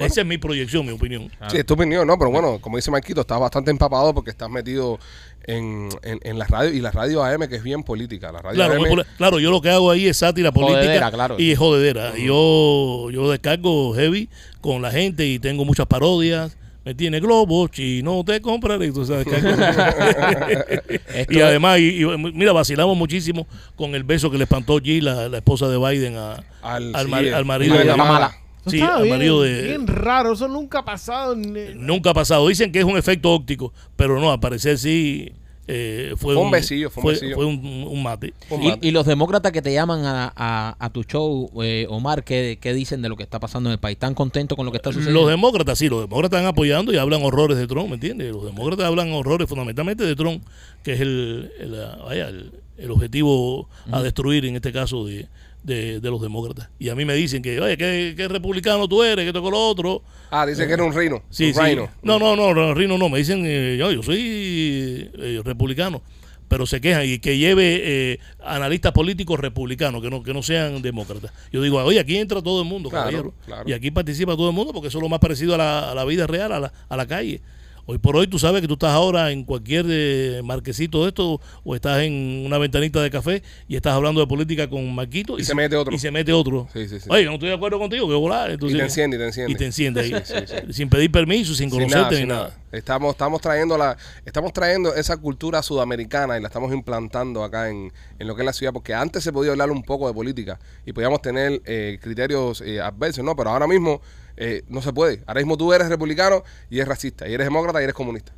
Esa es mi proyección, mi opinión. Sí, es tu opinión, ¿no? Pero bueno, como dice Marquito, estás bastante empapado porque estás metido en, en, en la radio y la radio AM que es bien política. La radio Claro, AM, muy poli- claro, yo lo que hago ahí es sátira política Jodedera, claro. y jodedera. Yo, yo descargo heavy con la gente y tengo muchas parodias. Me tiene globo, chino, te compraré. Descargo. Esto y es- además, y, y, mira, vacilamos muchísimo con el beso que le espantó G, la, la esposa de Biden, a- al, al, sí, mar- el- al marido de de la la mala. Eso Sí, al bien, marido de- bien raro. Eso nunca ha pasado. en- Nunca ha pasado. Dicen que es un efecto óptico, pero no, al parecer sí eh, fue, Fue un besillo, fue un besillo. fue un, un mate. Un Y, mate. y los demócratas que te llaman a, a- a tu show, eh, Omar, ¿qué, qué dicen de lo que está pasando en el país? ¿Están contentos con lo que está sucediendo? Los demócratas, sí, los demócratas están apoyando y hablan horrores de Trump, ¿me entiendes? Los demócratas hablan horrores fundamentalmente de Trump, que es el, el, ah, vaya, el, el objetivo a destruir en este caso de, de, de los demócratas. Y a mí me dicen que, oye, ¿qué, qué republicano tú eres? que tocó lo otro? Ah, dice que era un rino. Sí, un sí. rhino. No, no, no, no, Rino no. Me dicen, eh, yo, yo soy eh, republicano. Pero se quejan y que lleve eh, analistas políticos republicanos, que no, que no sean demócratas. Yo digo, oye, aquí entra todo el mundo, Claro, caballero. claro. Y aquí participa todo el mundo porque eso es lo más parecido a la, a la vida real, a la, a la calle. Hoy por hoy tú sabes que tú estás ahora en cualquier eh, marquecito de esto o estás en una ventanita de café y estás hablando de política con Marquito Y se mete otro. Y se mete otro. Sí, sí, sí. Oye, no estoy de acuerdo contigo, que volar. Y te enciende, y te enciende. Y te enciende ahí. Sin pedir permiso, sin Sin conocerte ni nada. Estamos, estamos trayendo la, estamos trayendo esa cultura sudamericana y la estamos implantando acá en, en lo que es la ciudad, porque antes se podía hablar un poco de política y podíamos tener eh, criterios eh, adversos, ¿no? Pero ahora mismo eh, no se puede. Ahora mismo tú eres republicano y eres racista, y eres demócrata y eres comunista.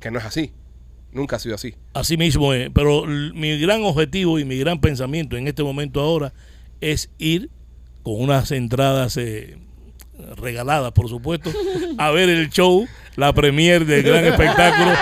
Que no es así. Nunca ha sido así. Así mismo es. Pero mi gran objetivo y mi gran pensamiento en este momento ahora es ir con unas entradas eh, regaladas, por supuesto, a ver el show, la premier del gran espectáculo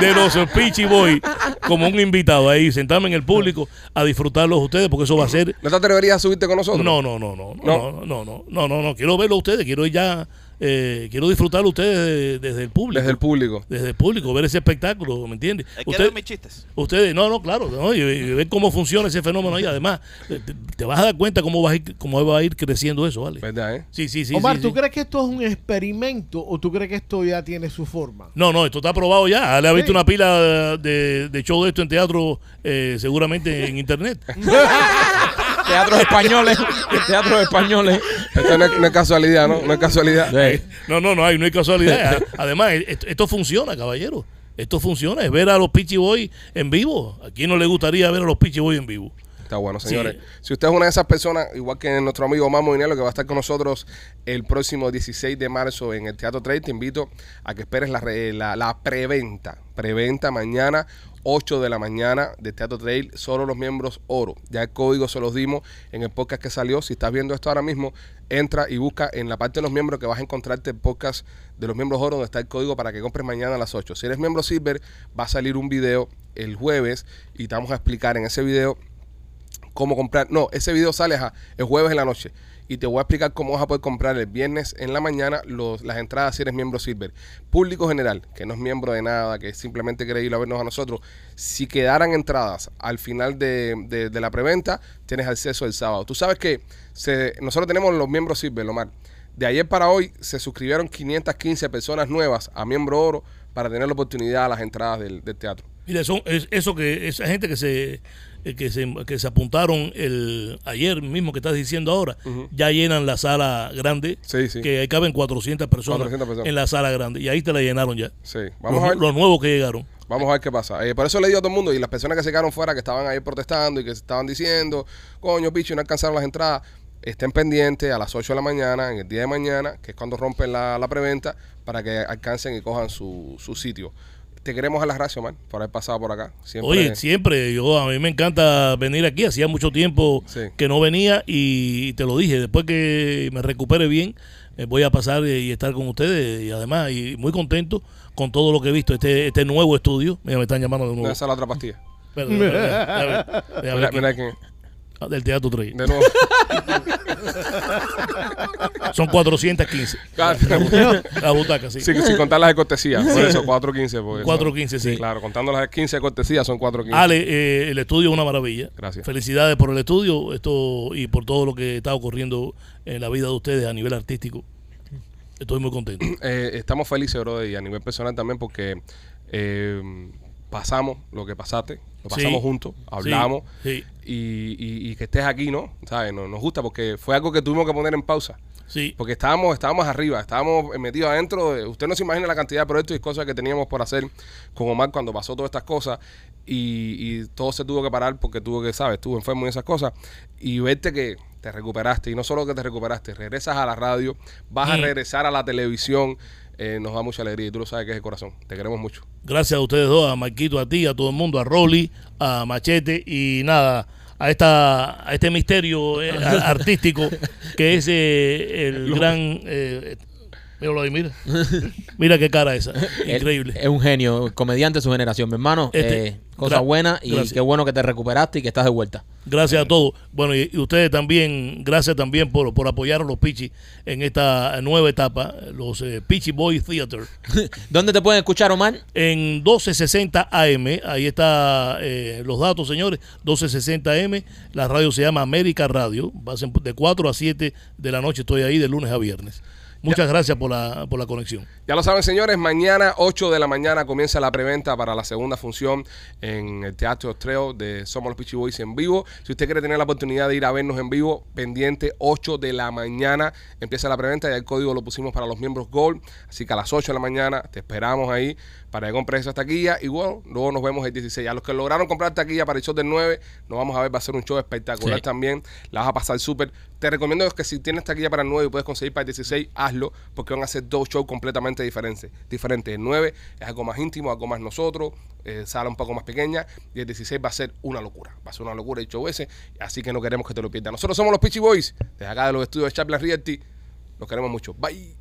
de los Peachy Boys como un invitado ahí, sentarme en el público a disfrutarlos ustedes, porque eso va a ser ¿No te atreverías a subirte con nosotros? no, no, no, no, No. no, no, no, no, no, no, quiero verlo a ustedes, quiero ir ya, eh, quiero disfrutarlo a ustedes de- desde el público. Desde el público. Desde el público, ver ese espectáculo, ¿me entiendes? ¿Quieres Usted- ver mis chistes? Ustedes, no, no, claro, ¿no? y, y ver cómo funciona ese fenómeno ahí. Además, te, te vas a dar cuenta cómo va a ir, cómo va a ir creciendo eso, ¿vale? ¿Verdad, eh? Sí, sí, sí. Omar, sí, ¿tú sí. crees que esto es un experimento o tú crees que esto ya tiene su forma? No, no, esto está aprobado ya. Le ha visto Sí. una pila de, de show de esto en teatro, eh, seguramente en internet. Teatros españoles. Teatros españoles. Esto no es, no es casualidad, ¿no? No es casualidad. Sí. No, no, no hay, no hay casualidad. Además, esto, esto funciona, caballero. Esto funciona, es ver a los Peachy Boys en vivo. ¿A quién no le gustaría ver a los Peachy Boys en vivo? Está bueno, Sí. señores. Si usted es una de esas personas, igual que nuestro amigo Mamo Dinero, que va a estar con nosotros el próximo 16 de marzo en el Teatro Trade, te invito a que esperes la, re- la, la preventa. Preventa mañana, 8 de la mañana de Teatro Trail, solo los miembros oro. Ya el código se los dimos en el podcast que salió. Si estás viendo esto ahora mismo, entra y busca en la parte de los miembros que vas a encontrarte el podcast de los miembros oro donde está el código para que compres mañana a las 8. Si eres miembro Silver, va a salir un video el jueves y te vamos a explicar en ese video cómo comprar. No, ese video sale el jueves en la noche. Y te voy a explicar cómo vas a poder comprar el viernes en la mañana las entradas si eres miembro Silver. Público general, que no es miembro de nada, que simplemente quiere ir a vernos a nosotros. Si quedaran entradas al final de, de- la preventa, tienes acceso el sábado. Tú sabes que nosotros tenemos los miembros Silver, Lomar. De ayer para hoy se suscribieron 515 personas nuevas a miembro oro para tener la oportunidad a las entradas del, teatro. Mira, es, eso que esa gente que se eh, que se, que se apuntaron el ayer mismo que estás diciendo ahora, ya llenan la sala grande, Sí, sí. que ahí caben 400 personas, 400 personas. en la sala grande, y ahí te la llenaron ya. Sí, vamos los, a ver. los nuevos que llegaron. Vamos a ver qué pasa. Eh, por eso le digo a todo el mundo y las personas que se quedaron fuera, que estaban ahí protestando y que estaban diciendo, coño, picho, no alcanzaron las entradas, estén pendientes a las 8 de la mañana, en el día de mañana, que es cuando rompen la, la preventa, para que alcancen y cojan su, su sitio. Te queremos a la gracias, man, por haber pasado por acá. Siempre, Oye, siempre, yo a mí me encanta venir aquí, hacía mucho tiempo Sí. que no venía y te lo dije, después que me recupere bien, eh, voy a pasar y estar con ustedes y además y muy contento con todo lo que he visto, este, este nuevo estudio, mira, me están llamando de nuevo. esa es la otra pastilla. Ver Mira, mira quién- ah, del Teatro 3. De nuevo. Son 415. Claro. La butaca, sí. Sí, sin contar las de cortesía. Por eso, 4.15. porque 4.15, son- sí. Claro, contando las de 15 de cortesía, son 4.15. Ale, eh, el estudio es una maravilla. Gracias. Felicidades por el estudio esto y por todo lo que está ocurriendo en la vida de ustedes a nivel artístico. Estoy muy contento. Eh, estamos felices, bro, y a nivel personal también porque eh, pasamos lo que pasaste, lo pasamos Sí. juntos, hablamos Sí, Y, y- y que estés aquí, ¿no? ¿Sabes? Nos, nos gusta porque fue algo que tuvimos que poner en pausa. sí. Porque estábamos, estábamos arriba, estábamos metidos adentro. de- usted no se imagina la cantidad de proyectos y cosas que teníamos por hacer con Omar cuando pasó todas estas cosas y, y todo se tuvo que parar porque tuvo que, ¿sabes? Estuvo enfermo y esas cosas. Y verte que te recuperaste y no solo que te recuperaste, regresas a la radio, vas a regresar a la televisión, eh, nos da mucha alegría y tú lo sabes que es el corazón. Te queremos mucho. Gracias a ustedes dos, a Marquito, a ti, a todo el mundo, a Rolly, a Machete y nada, a esta a este misterio eh, artístico que es eh, el gran... Eh, míralo ahí, mira. Mira qué cara esa. Increíble. Es un genio, comediante de su generación, mi hermano. Este, eh, cosa buena y gracias. qué bueno que te recuperaste y que estás de vuelta. Gracias a todos. Bueno, y, y ustedes también, gracias también por, por apoyar a los Pichi en esta nueva etapa, los eh, Pichi Boy Theater. ¿Dónde te pueden escuchar, Omar? En 1260 AM, ahí está eh, los datos, señores. 1260 AM, la radio se llama América Radio. Va a ser de 4 a 7 de la noche, estoy ahí de lunes a viernes. Muchas gracias por la, por la conexión. Ya lo saben, señores, mañana 8 de la mañana comienza la preventa para la segunda función en el Teatro Estreo de Somos los Peachy Boys en vivo. Si usted quiere tener la oportunidad de ir a vernos en vivo, pendiente 8 de la mañana empieza la preventa y el código lo pusimos para los miembros Gold. Así que a las 8 de la mañana te esperamos ahí para que compres esa taquilla y bueno, luego nos vemos el 16. A los que lograron comprar taquilla para el show del 9, nos vamos a ver, va a ser un show espectacular Sí. también. La vas a pasar súper. Te recomiendo que si tienes taquilla para el 9 y puedes conseguir para el 16, hazlo, porque van a ser dos shows completamente diferentes. diferentes. El 9 es algo más íntimo, algo más nosotros, eh, sala un poco más pequeña, y el 16 va a ser una locura. Va a ser una locura el show ese, así que no queremos que te lo pierdas. Nosotros somos los Peachy Boys, desde acá de los estudios de Chaplin Realty. Los queremos mucho. Bye.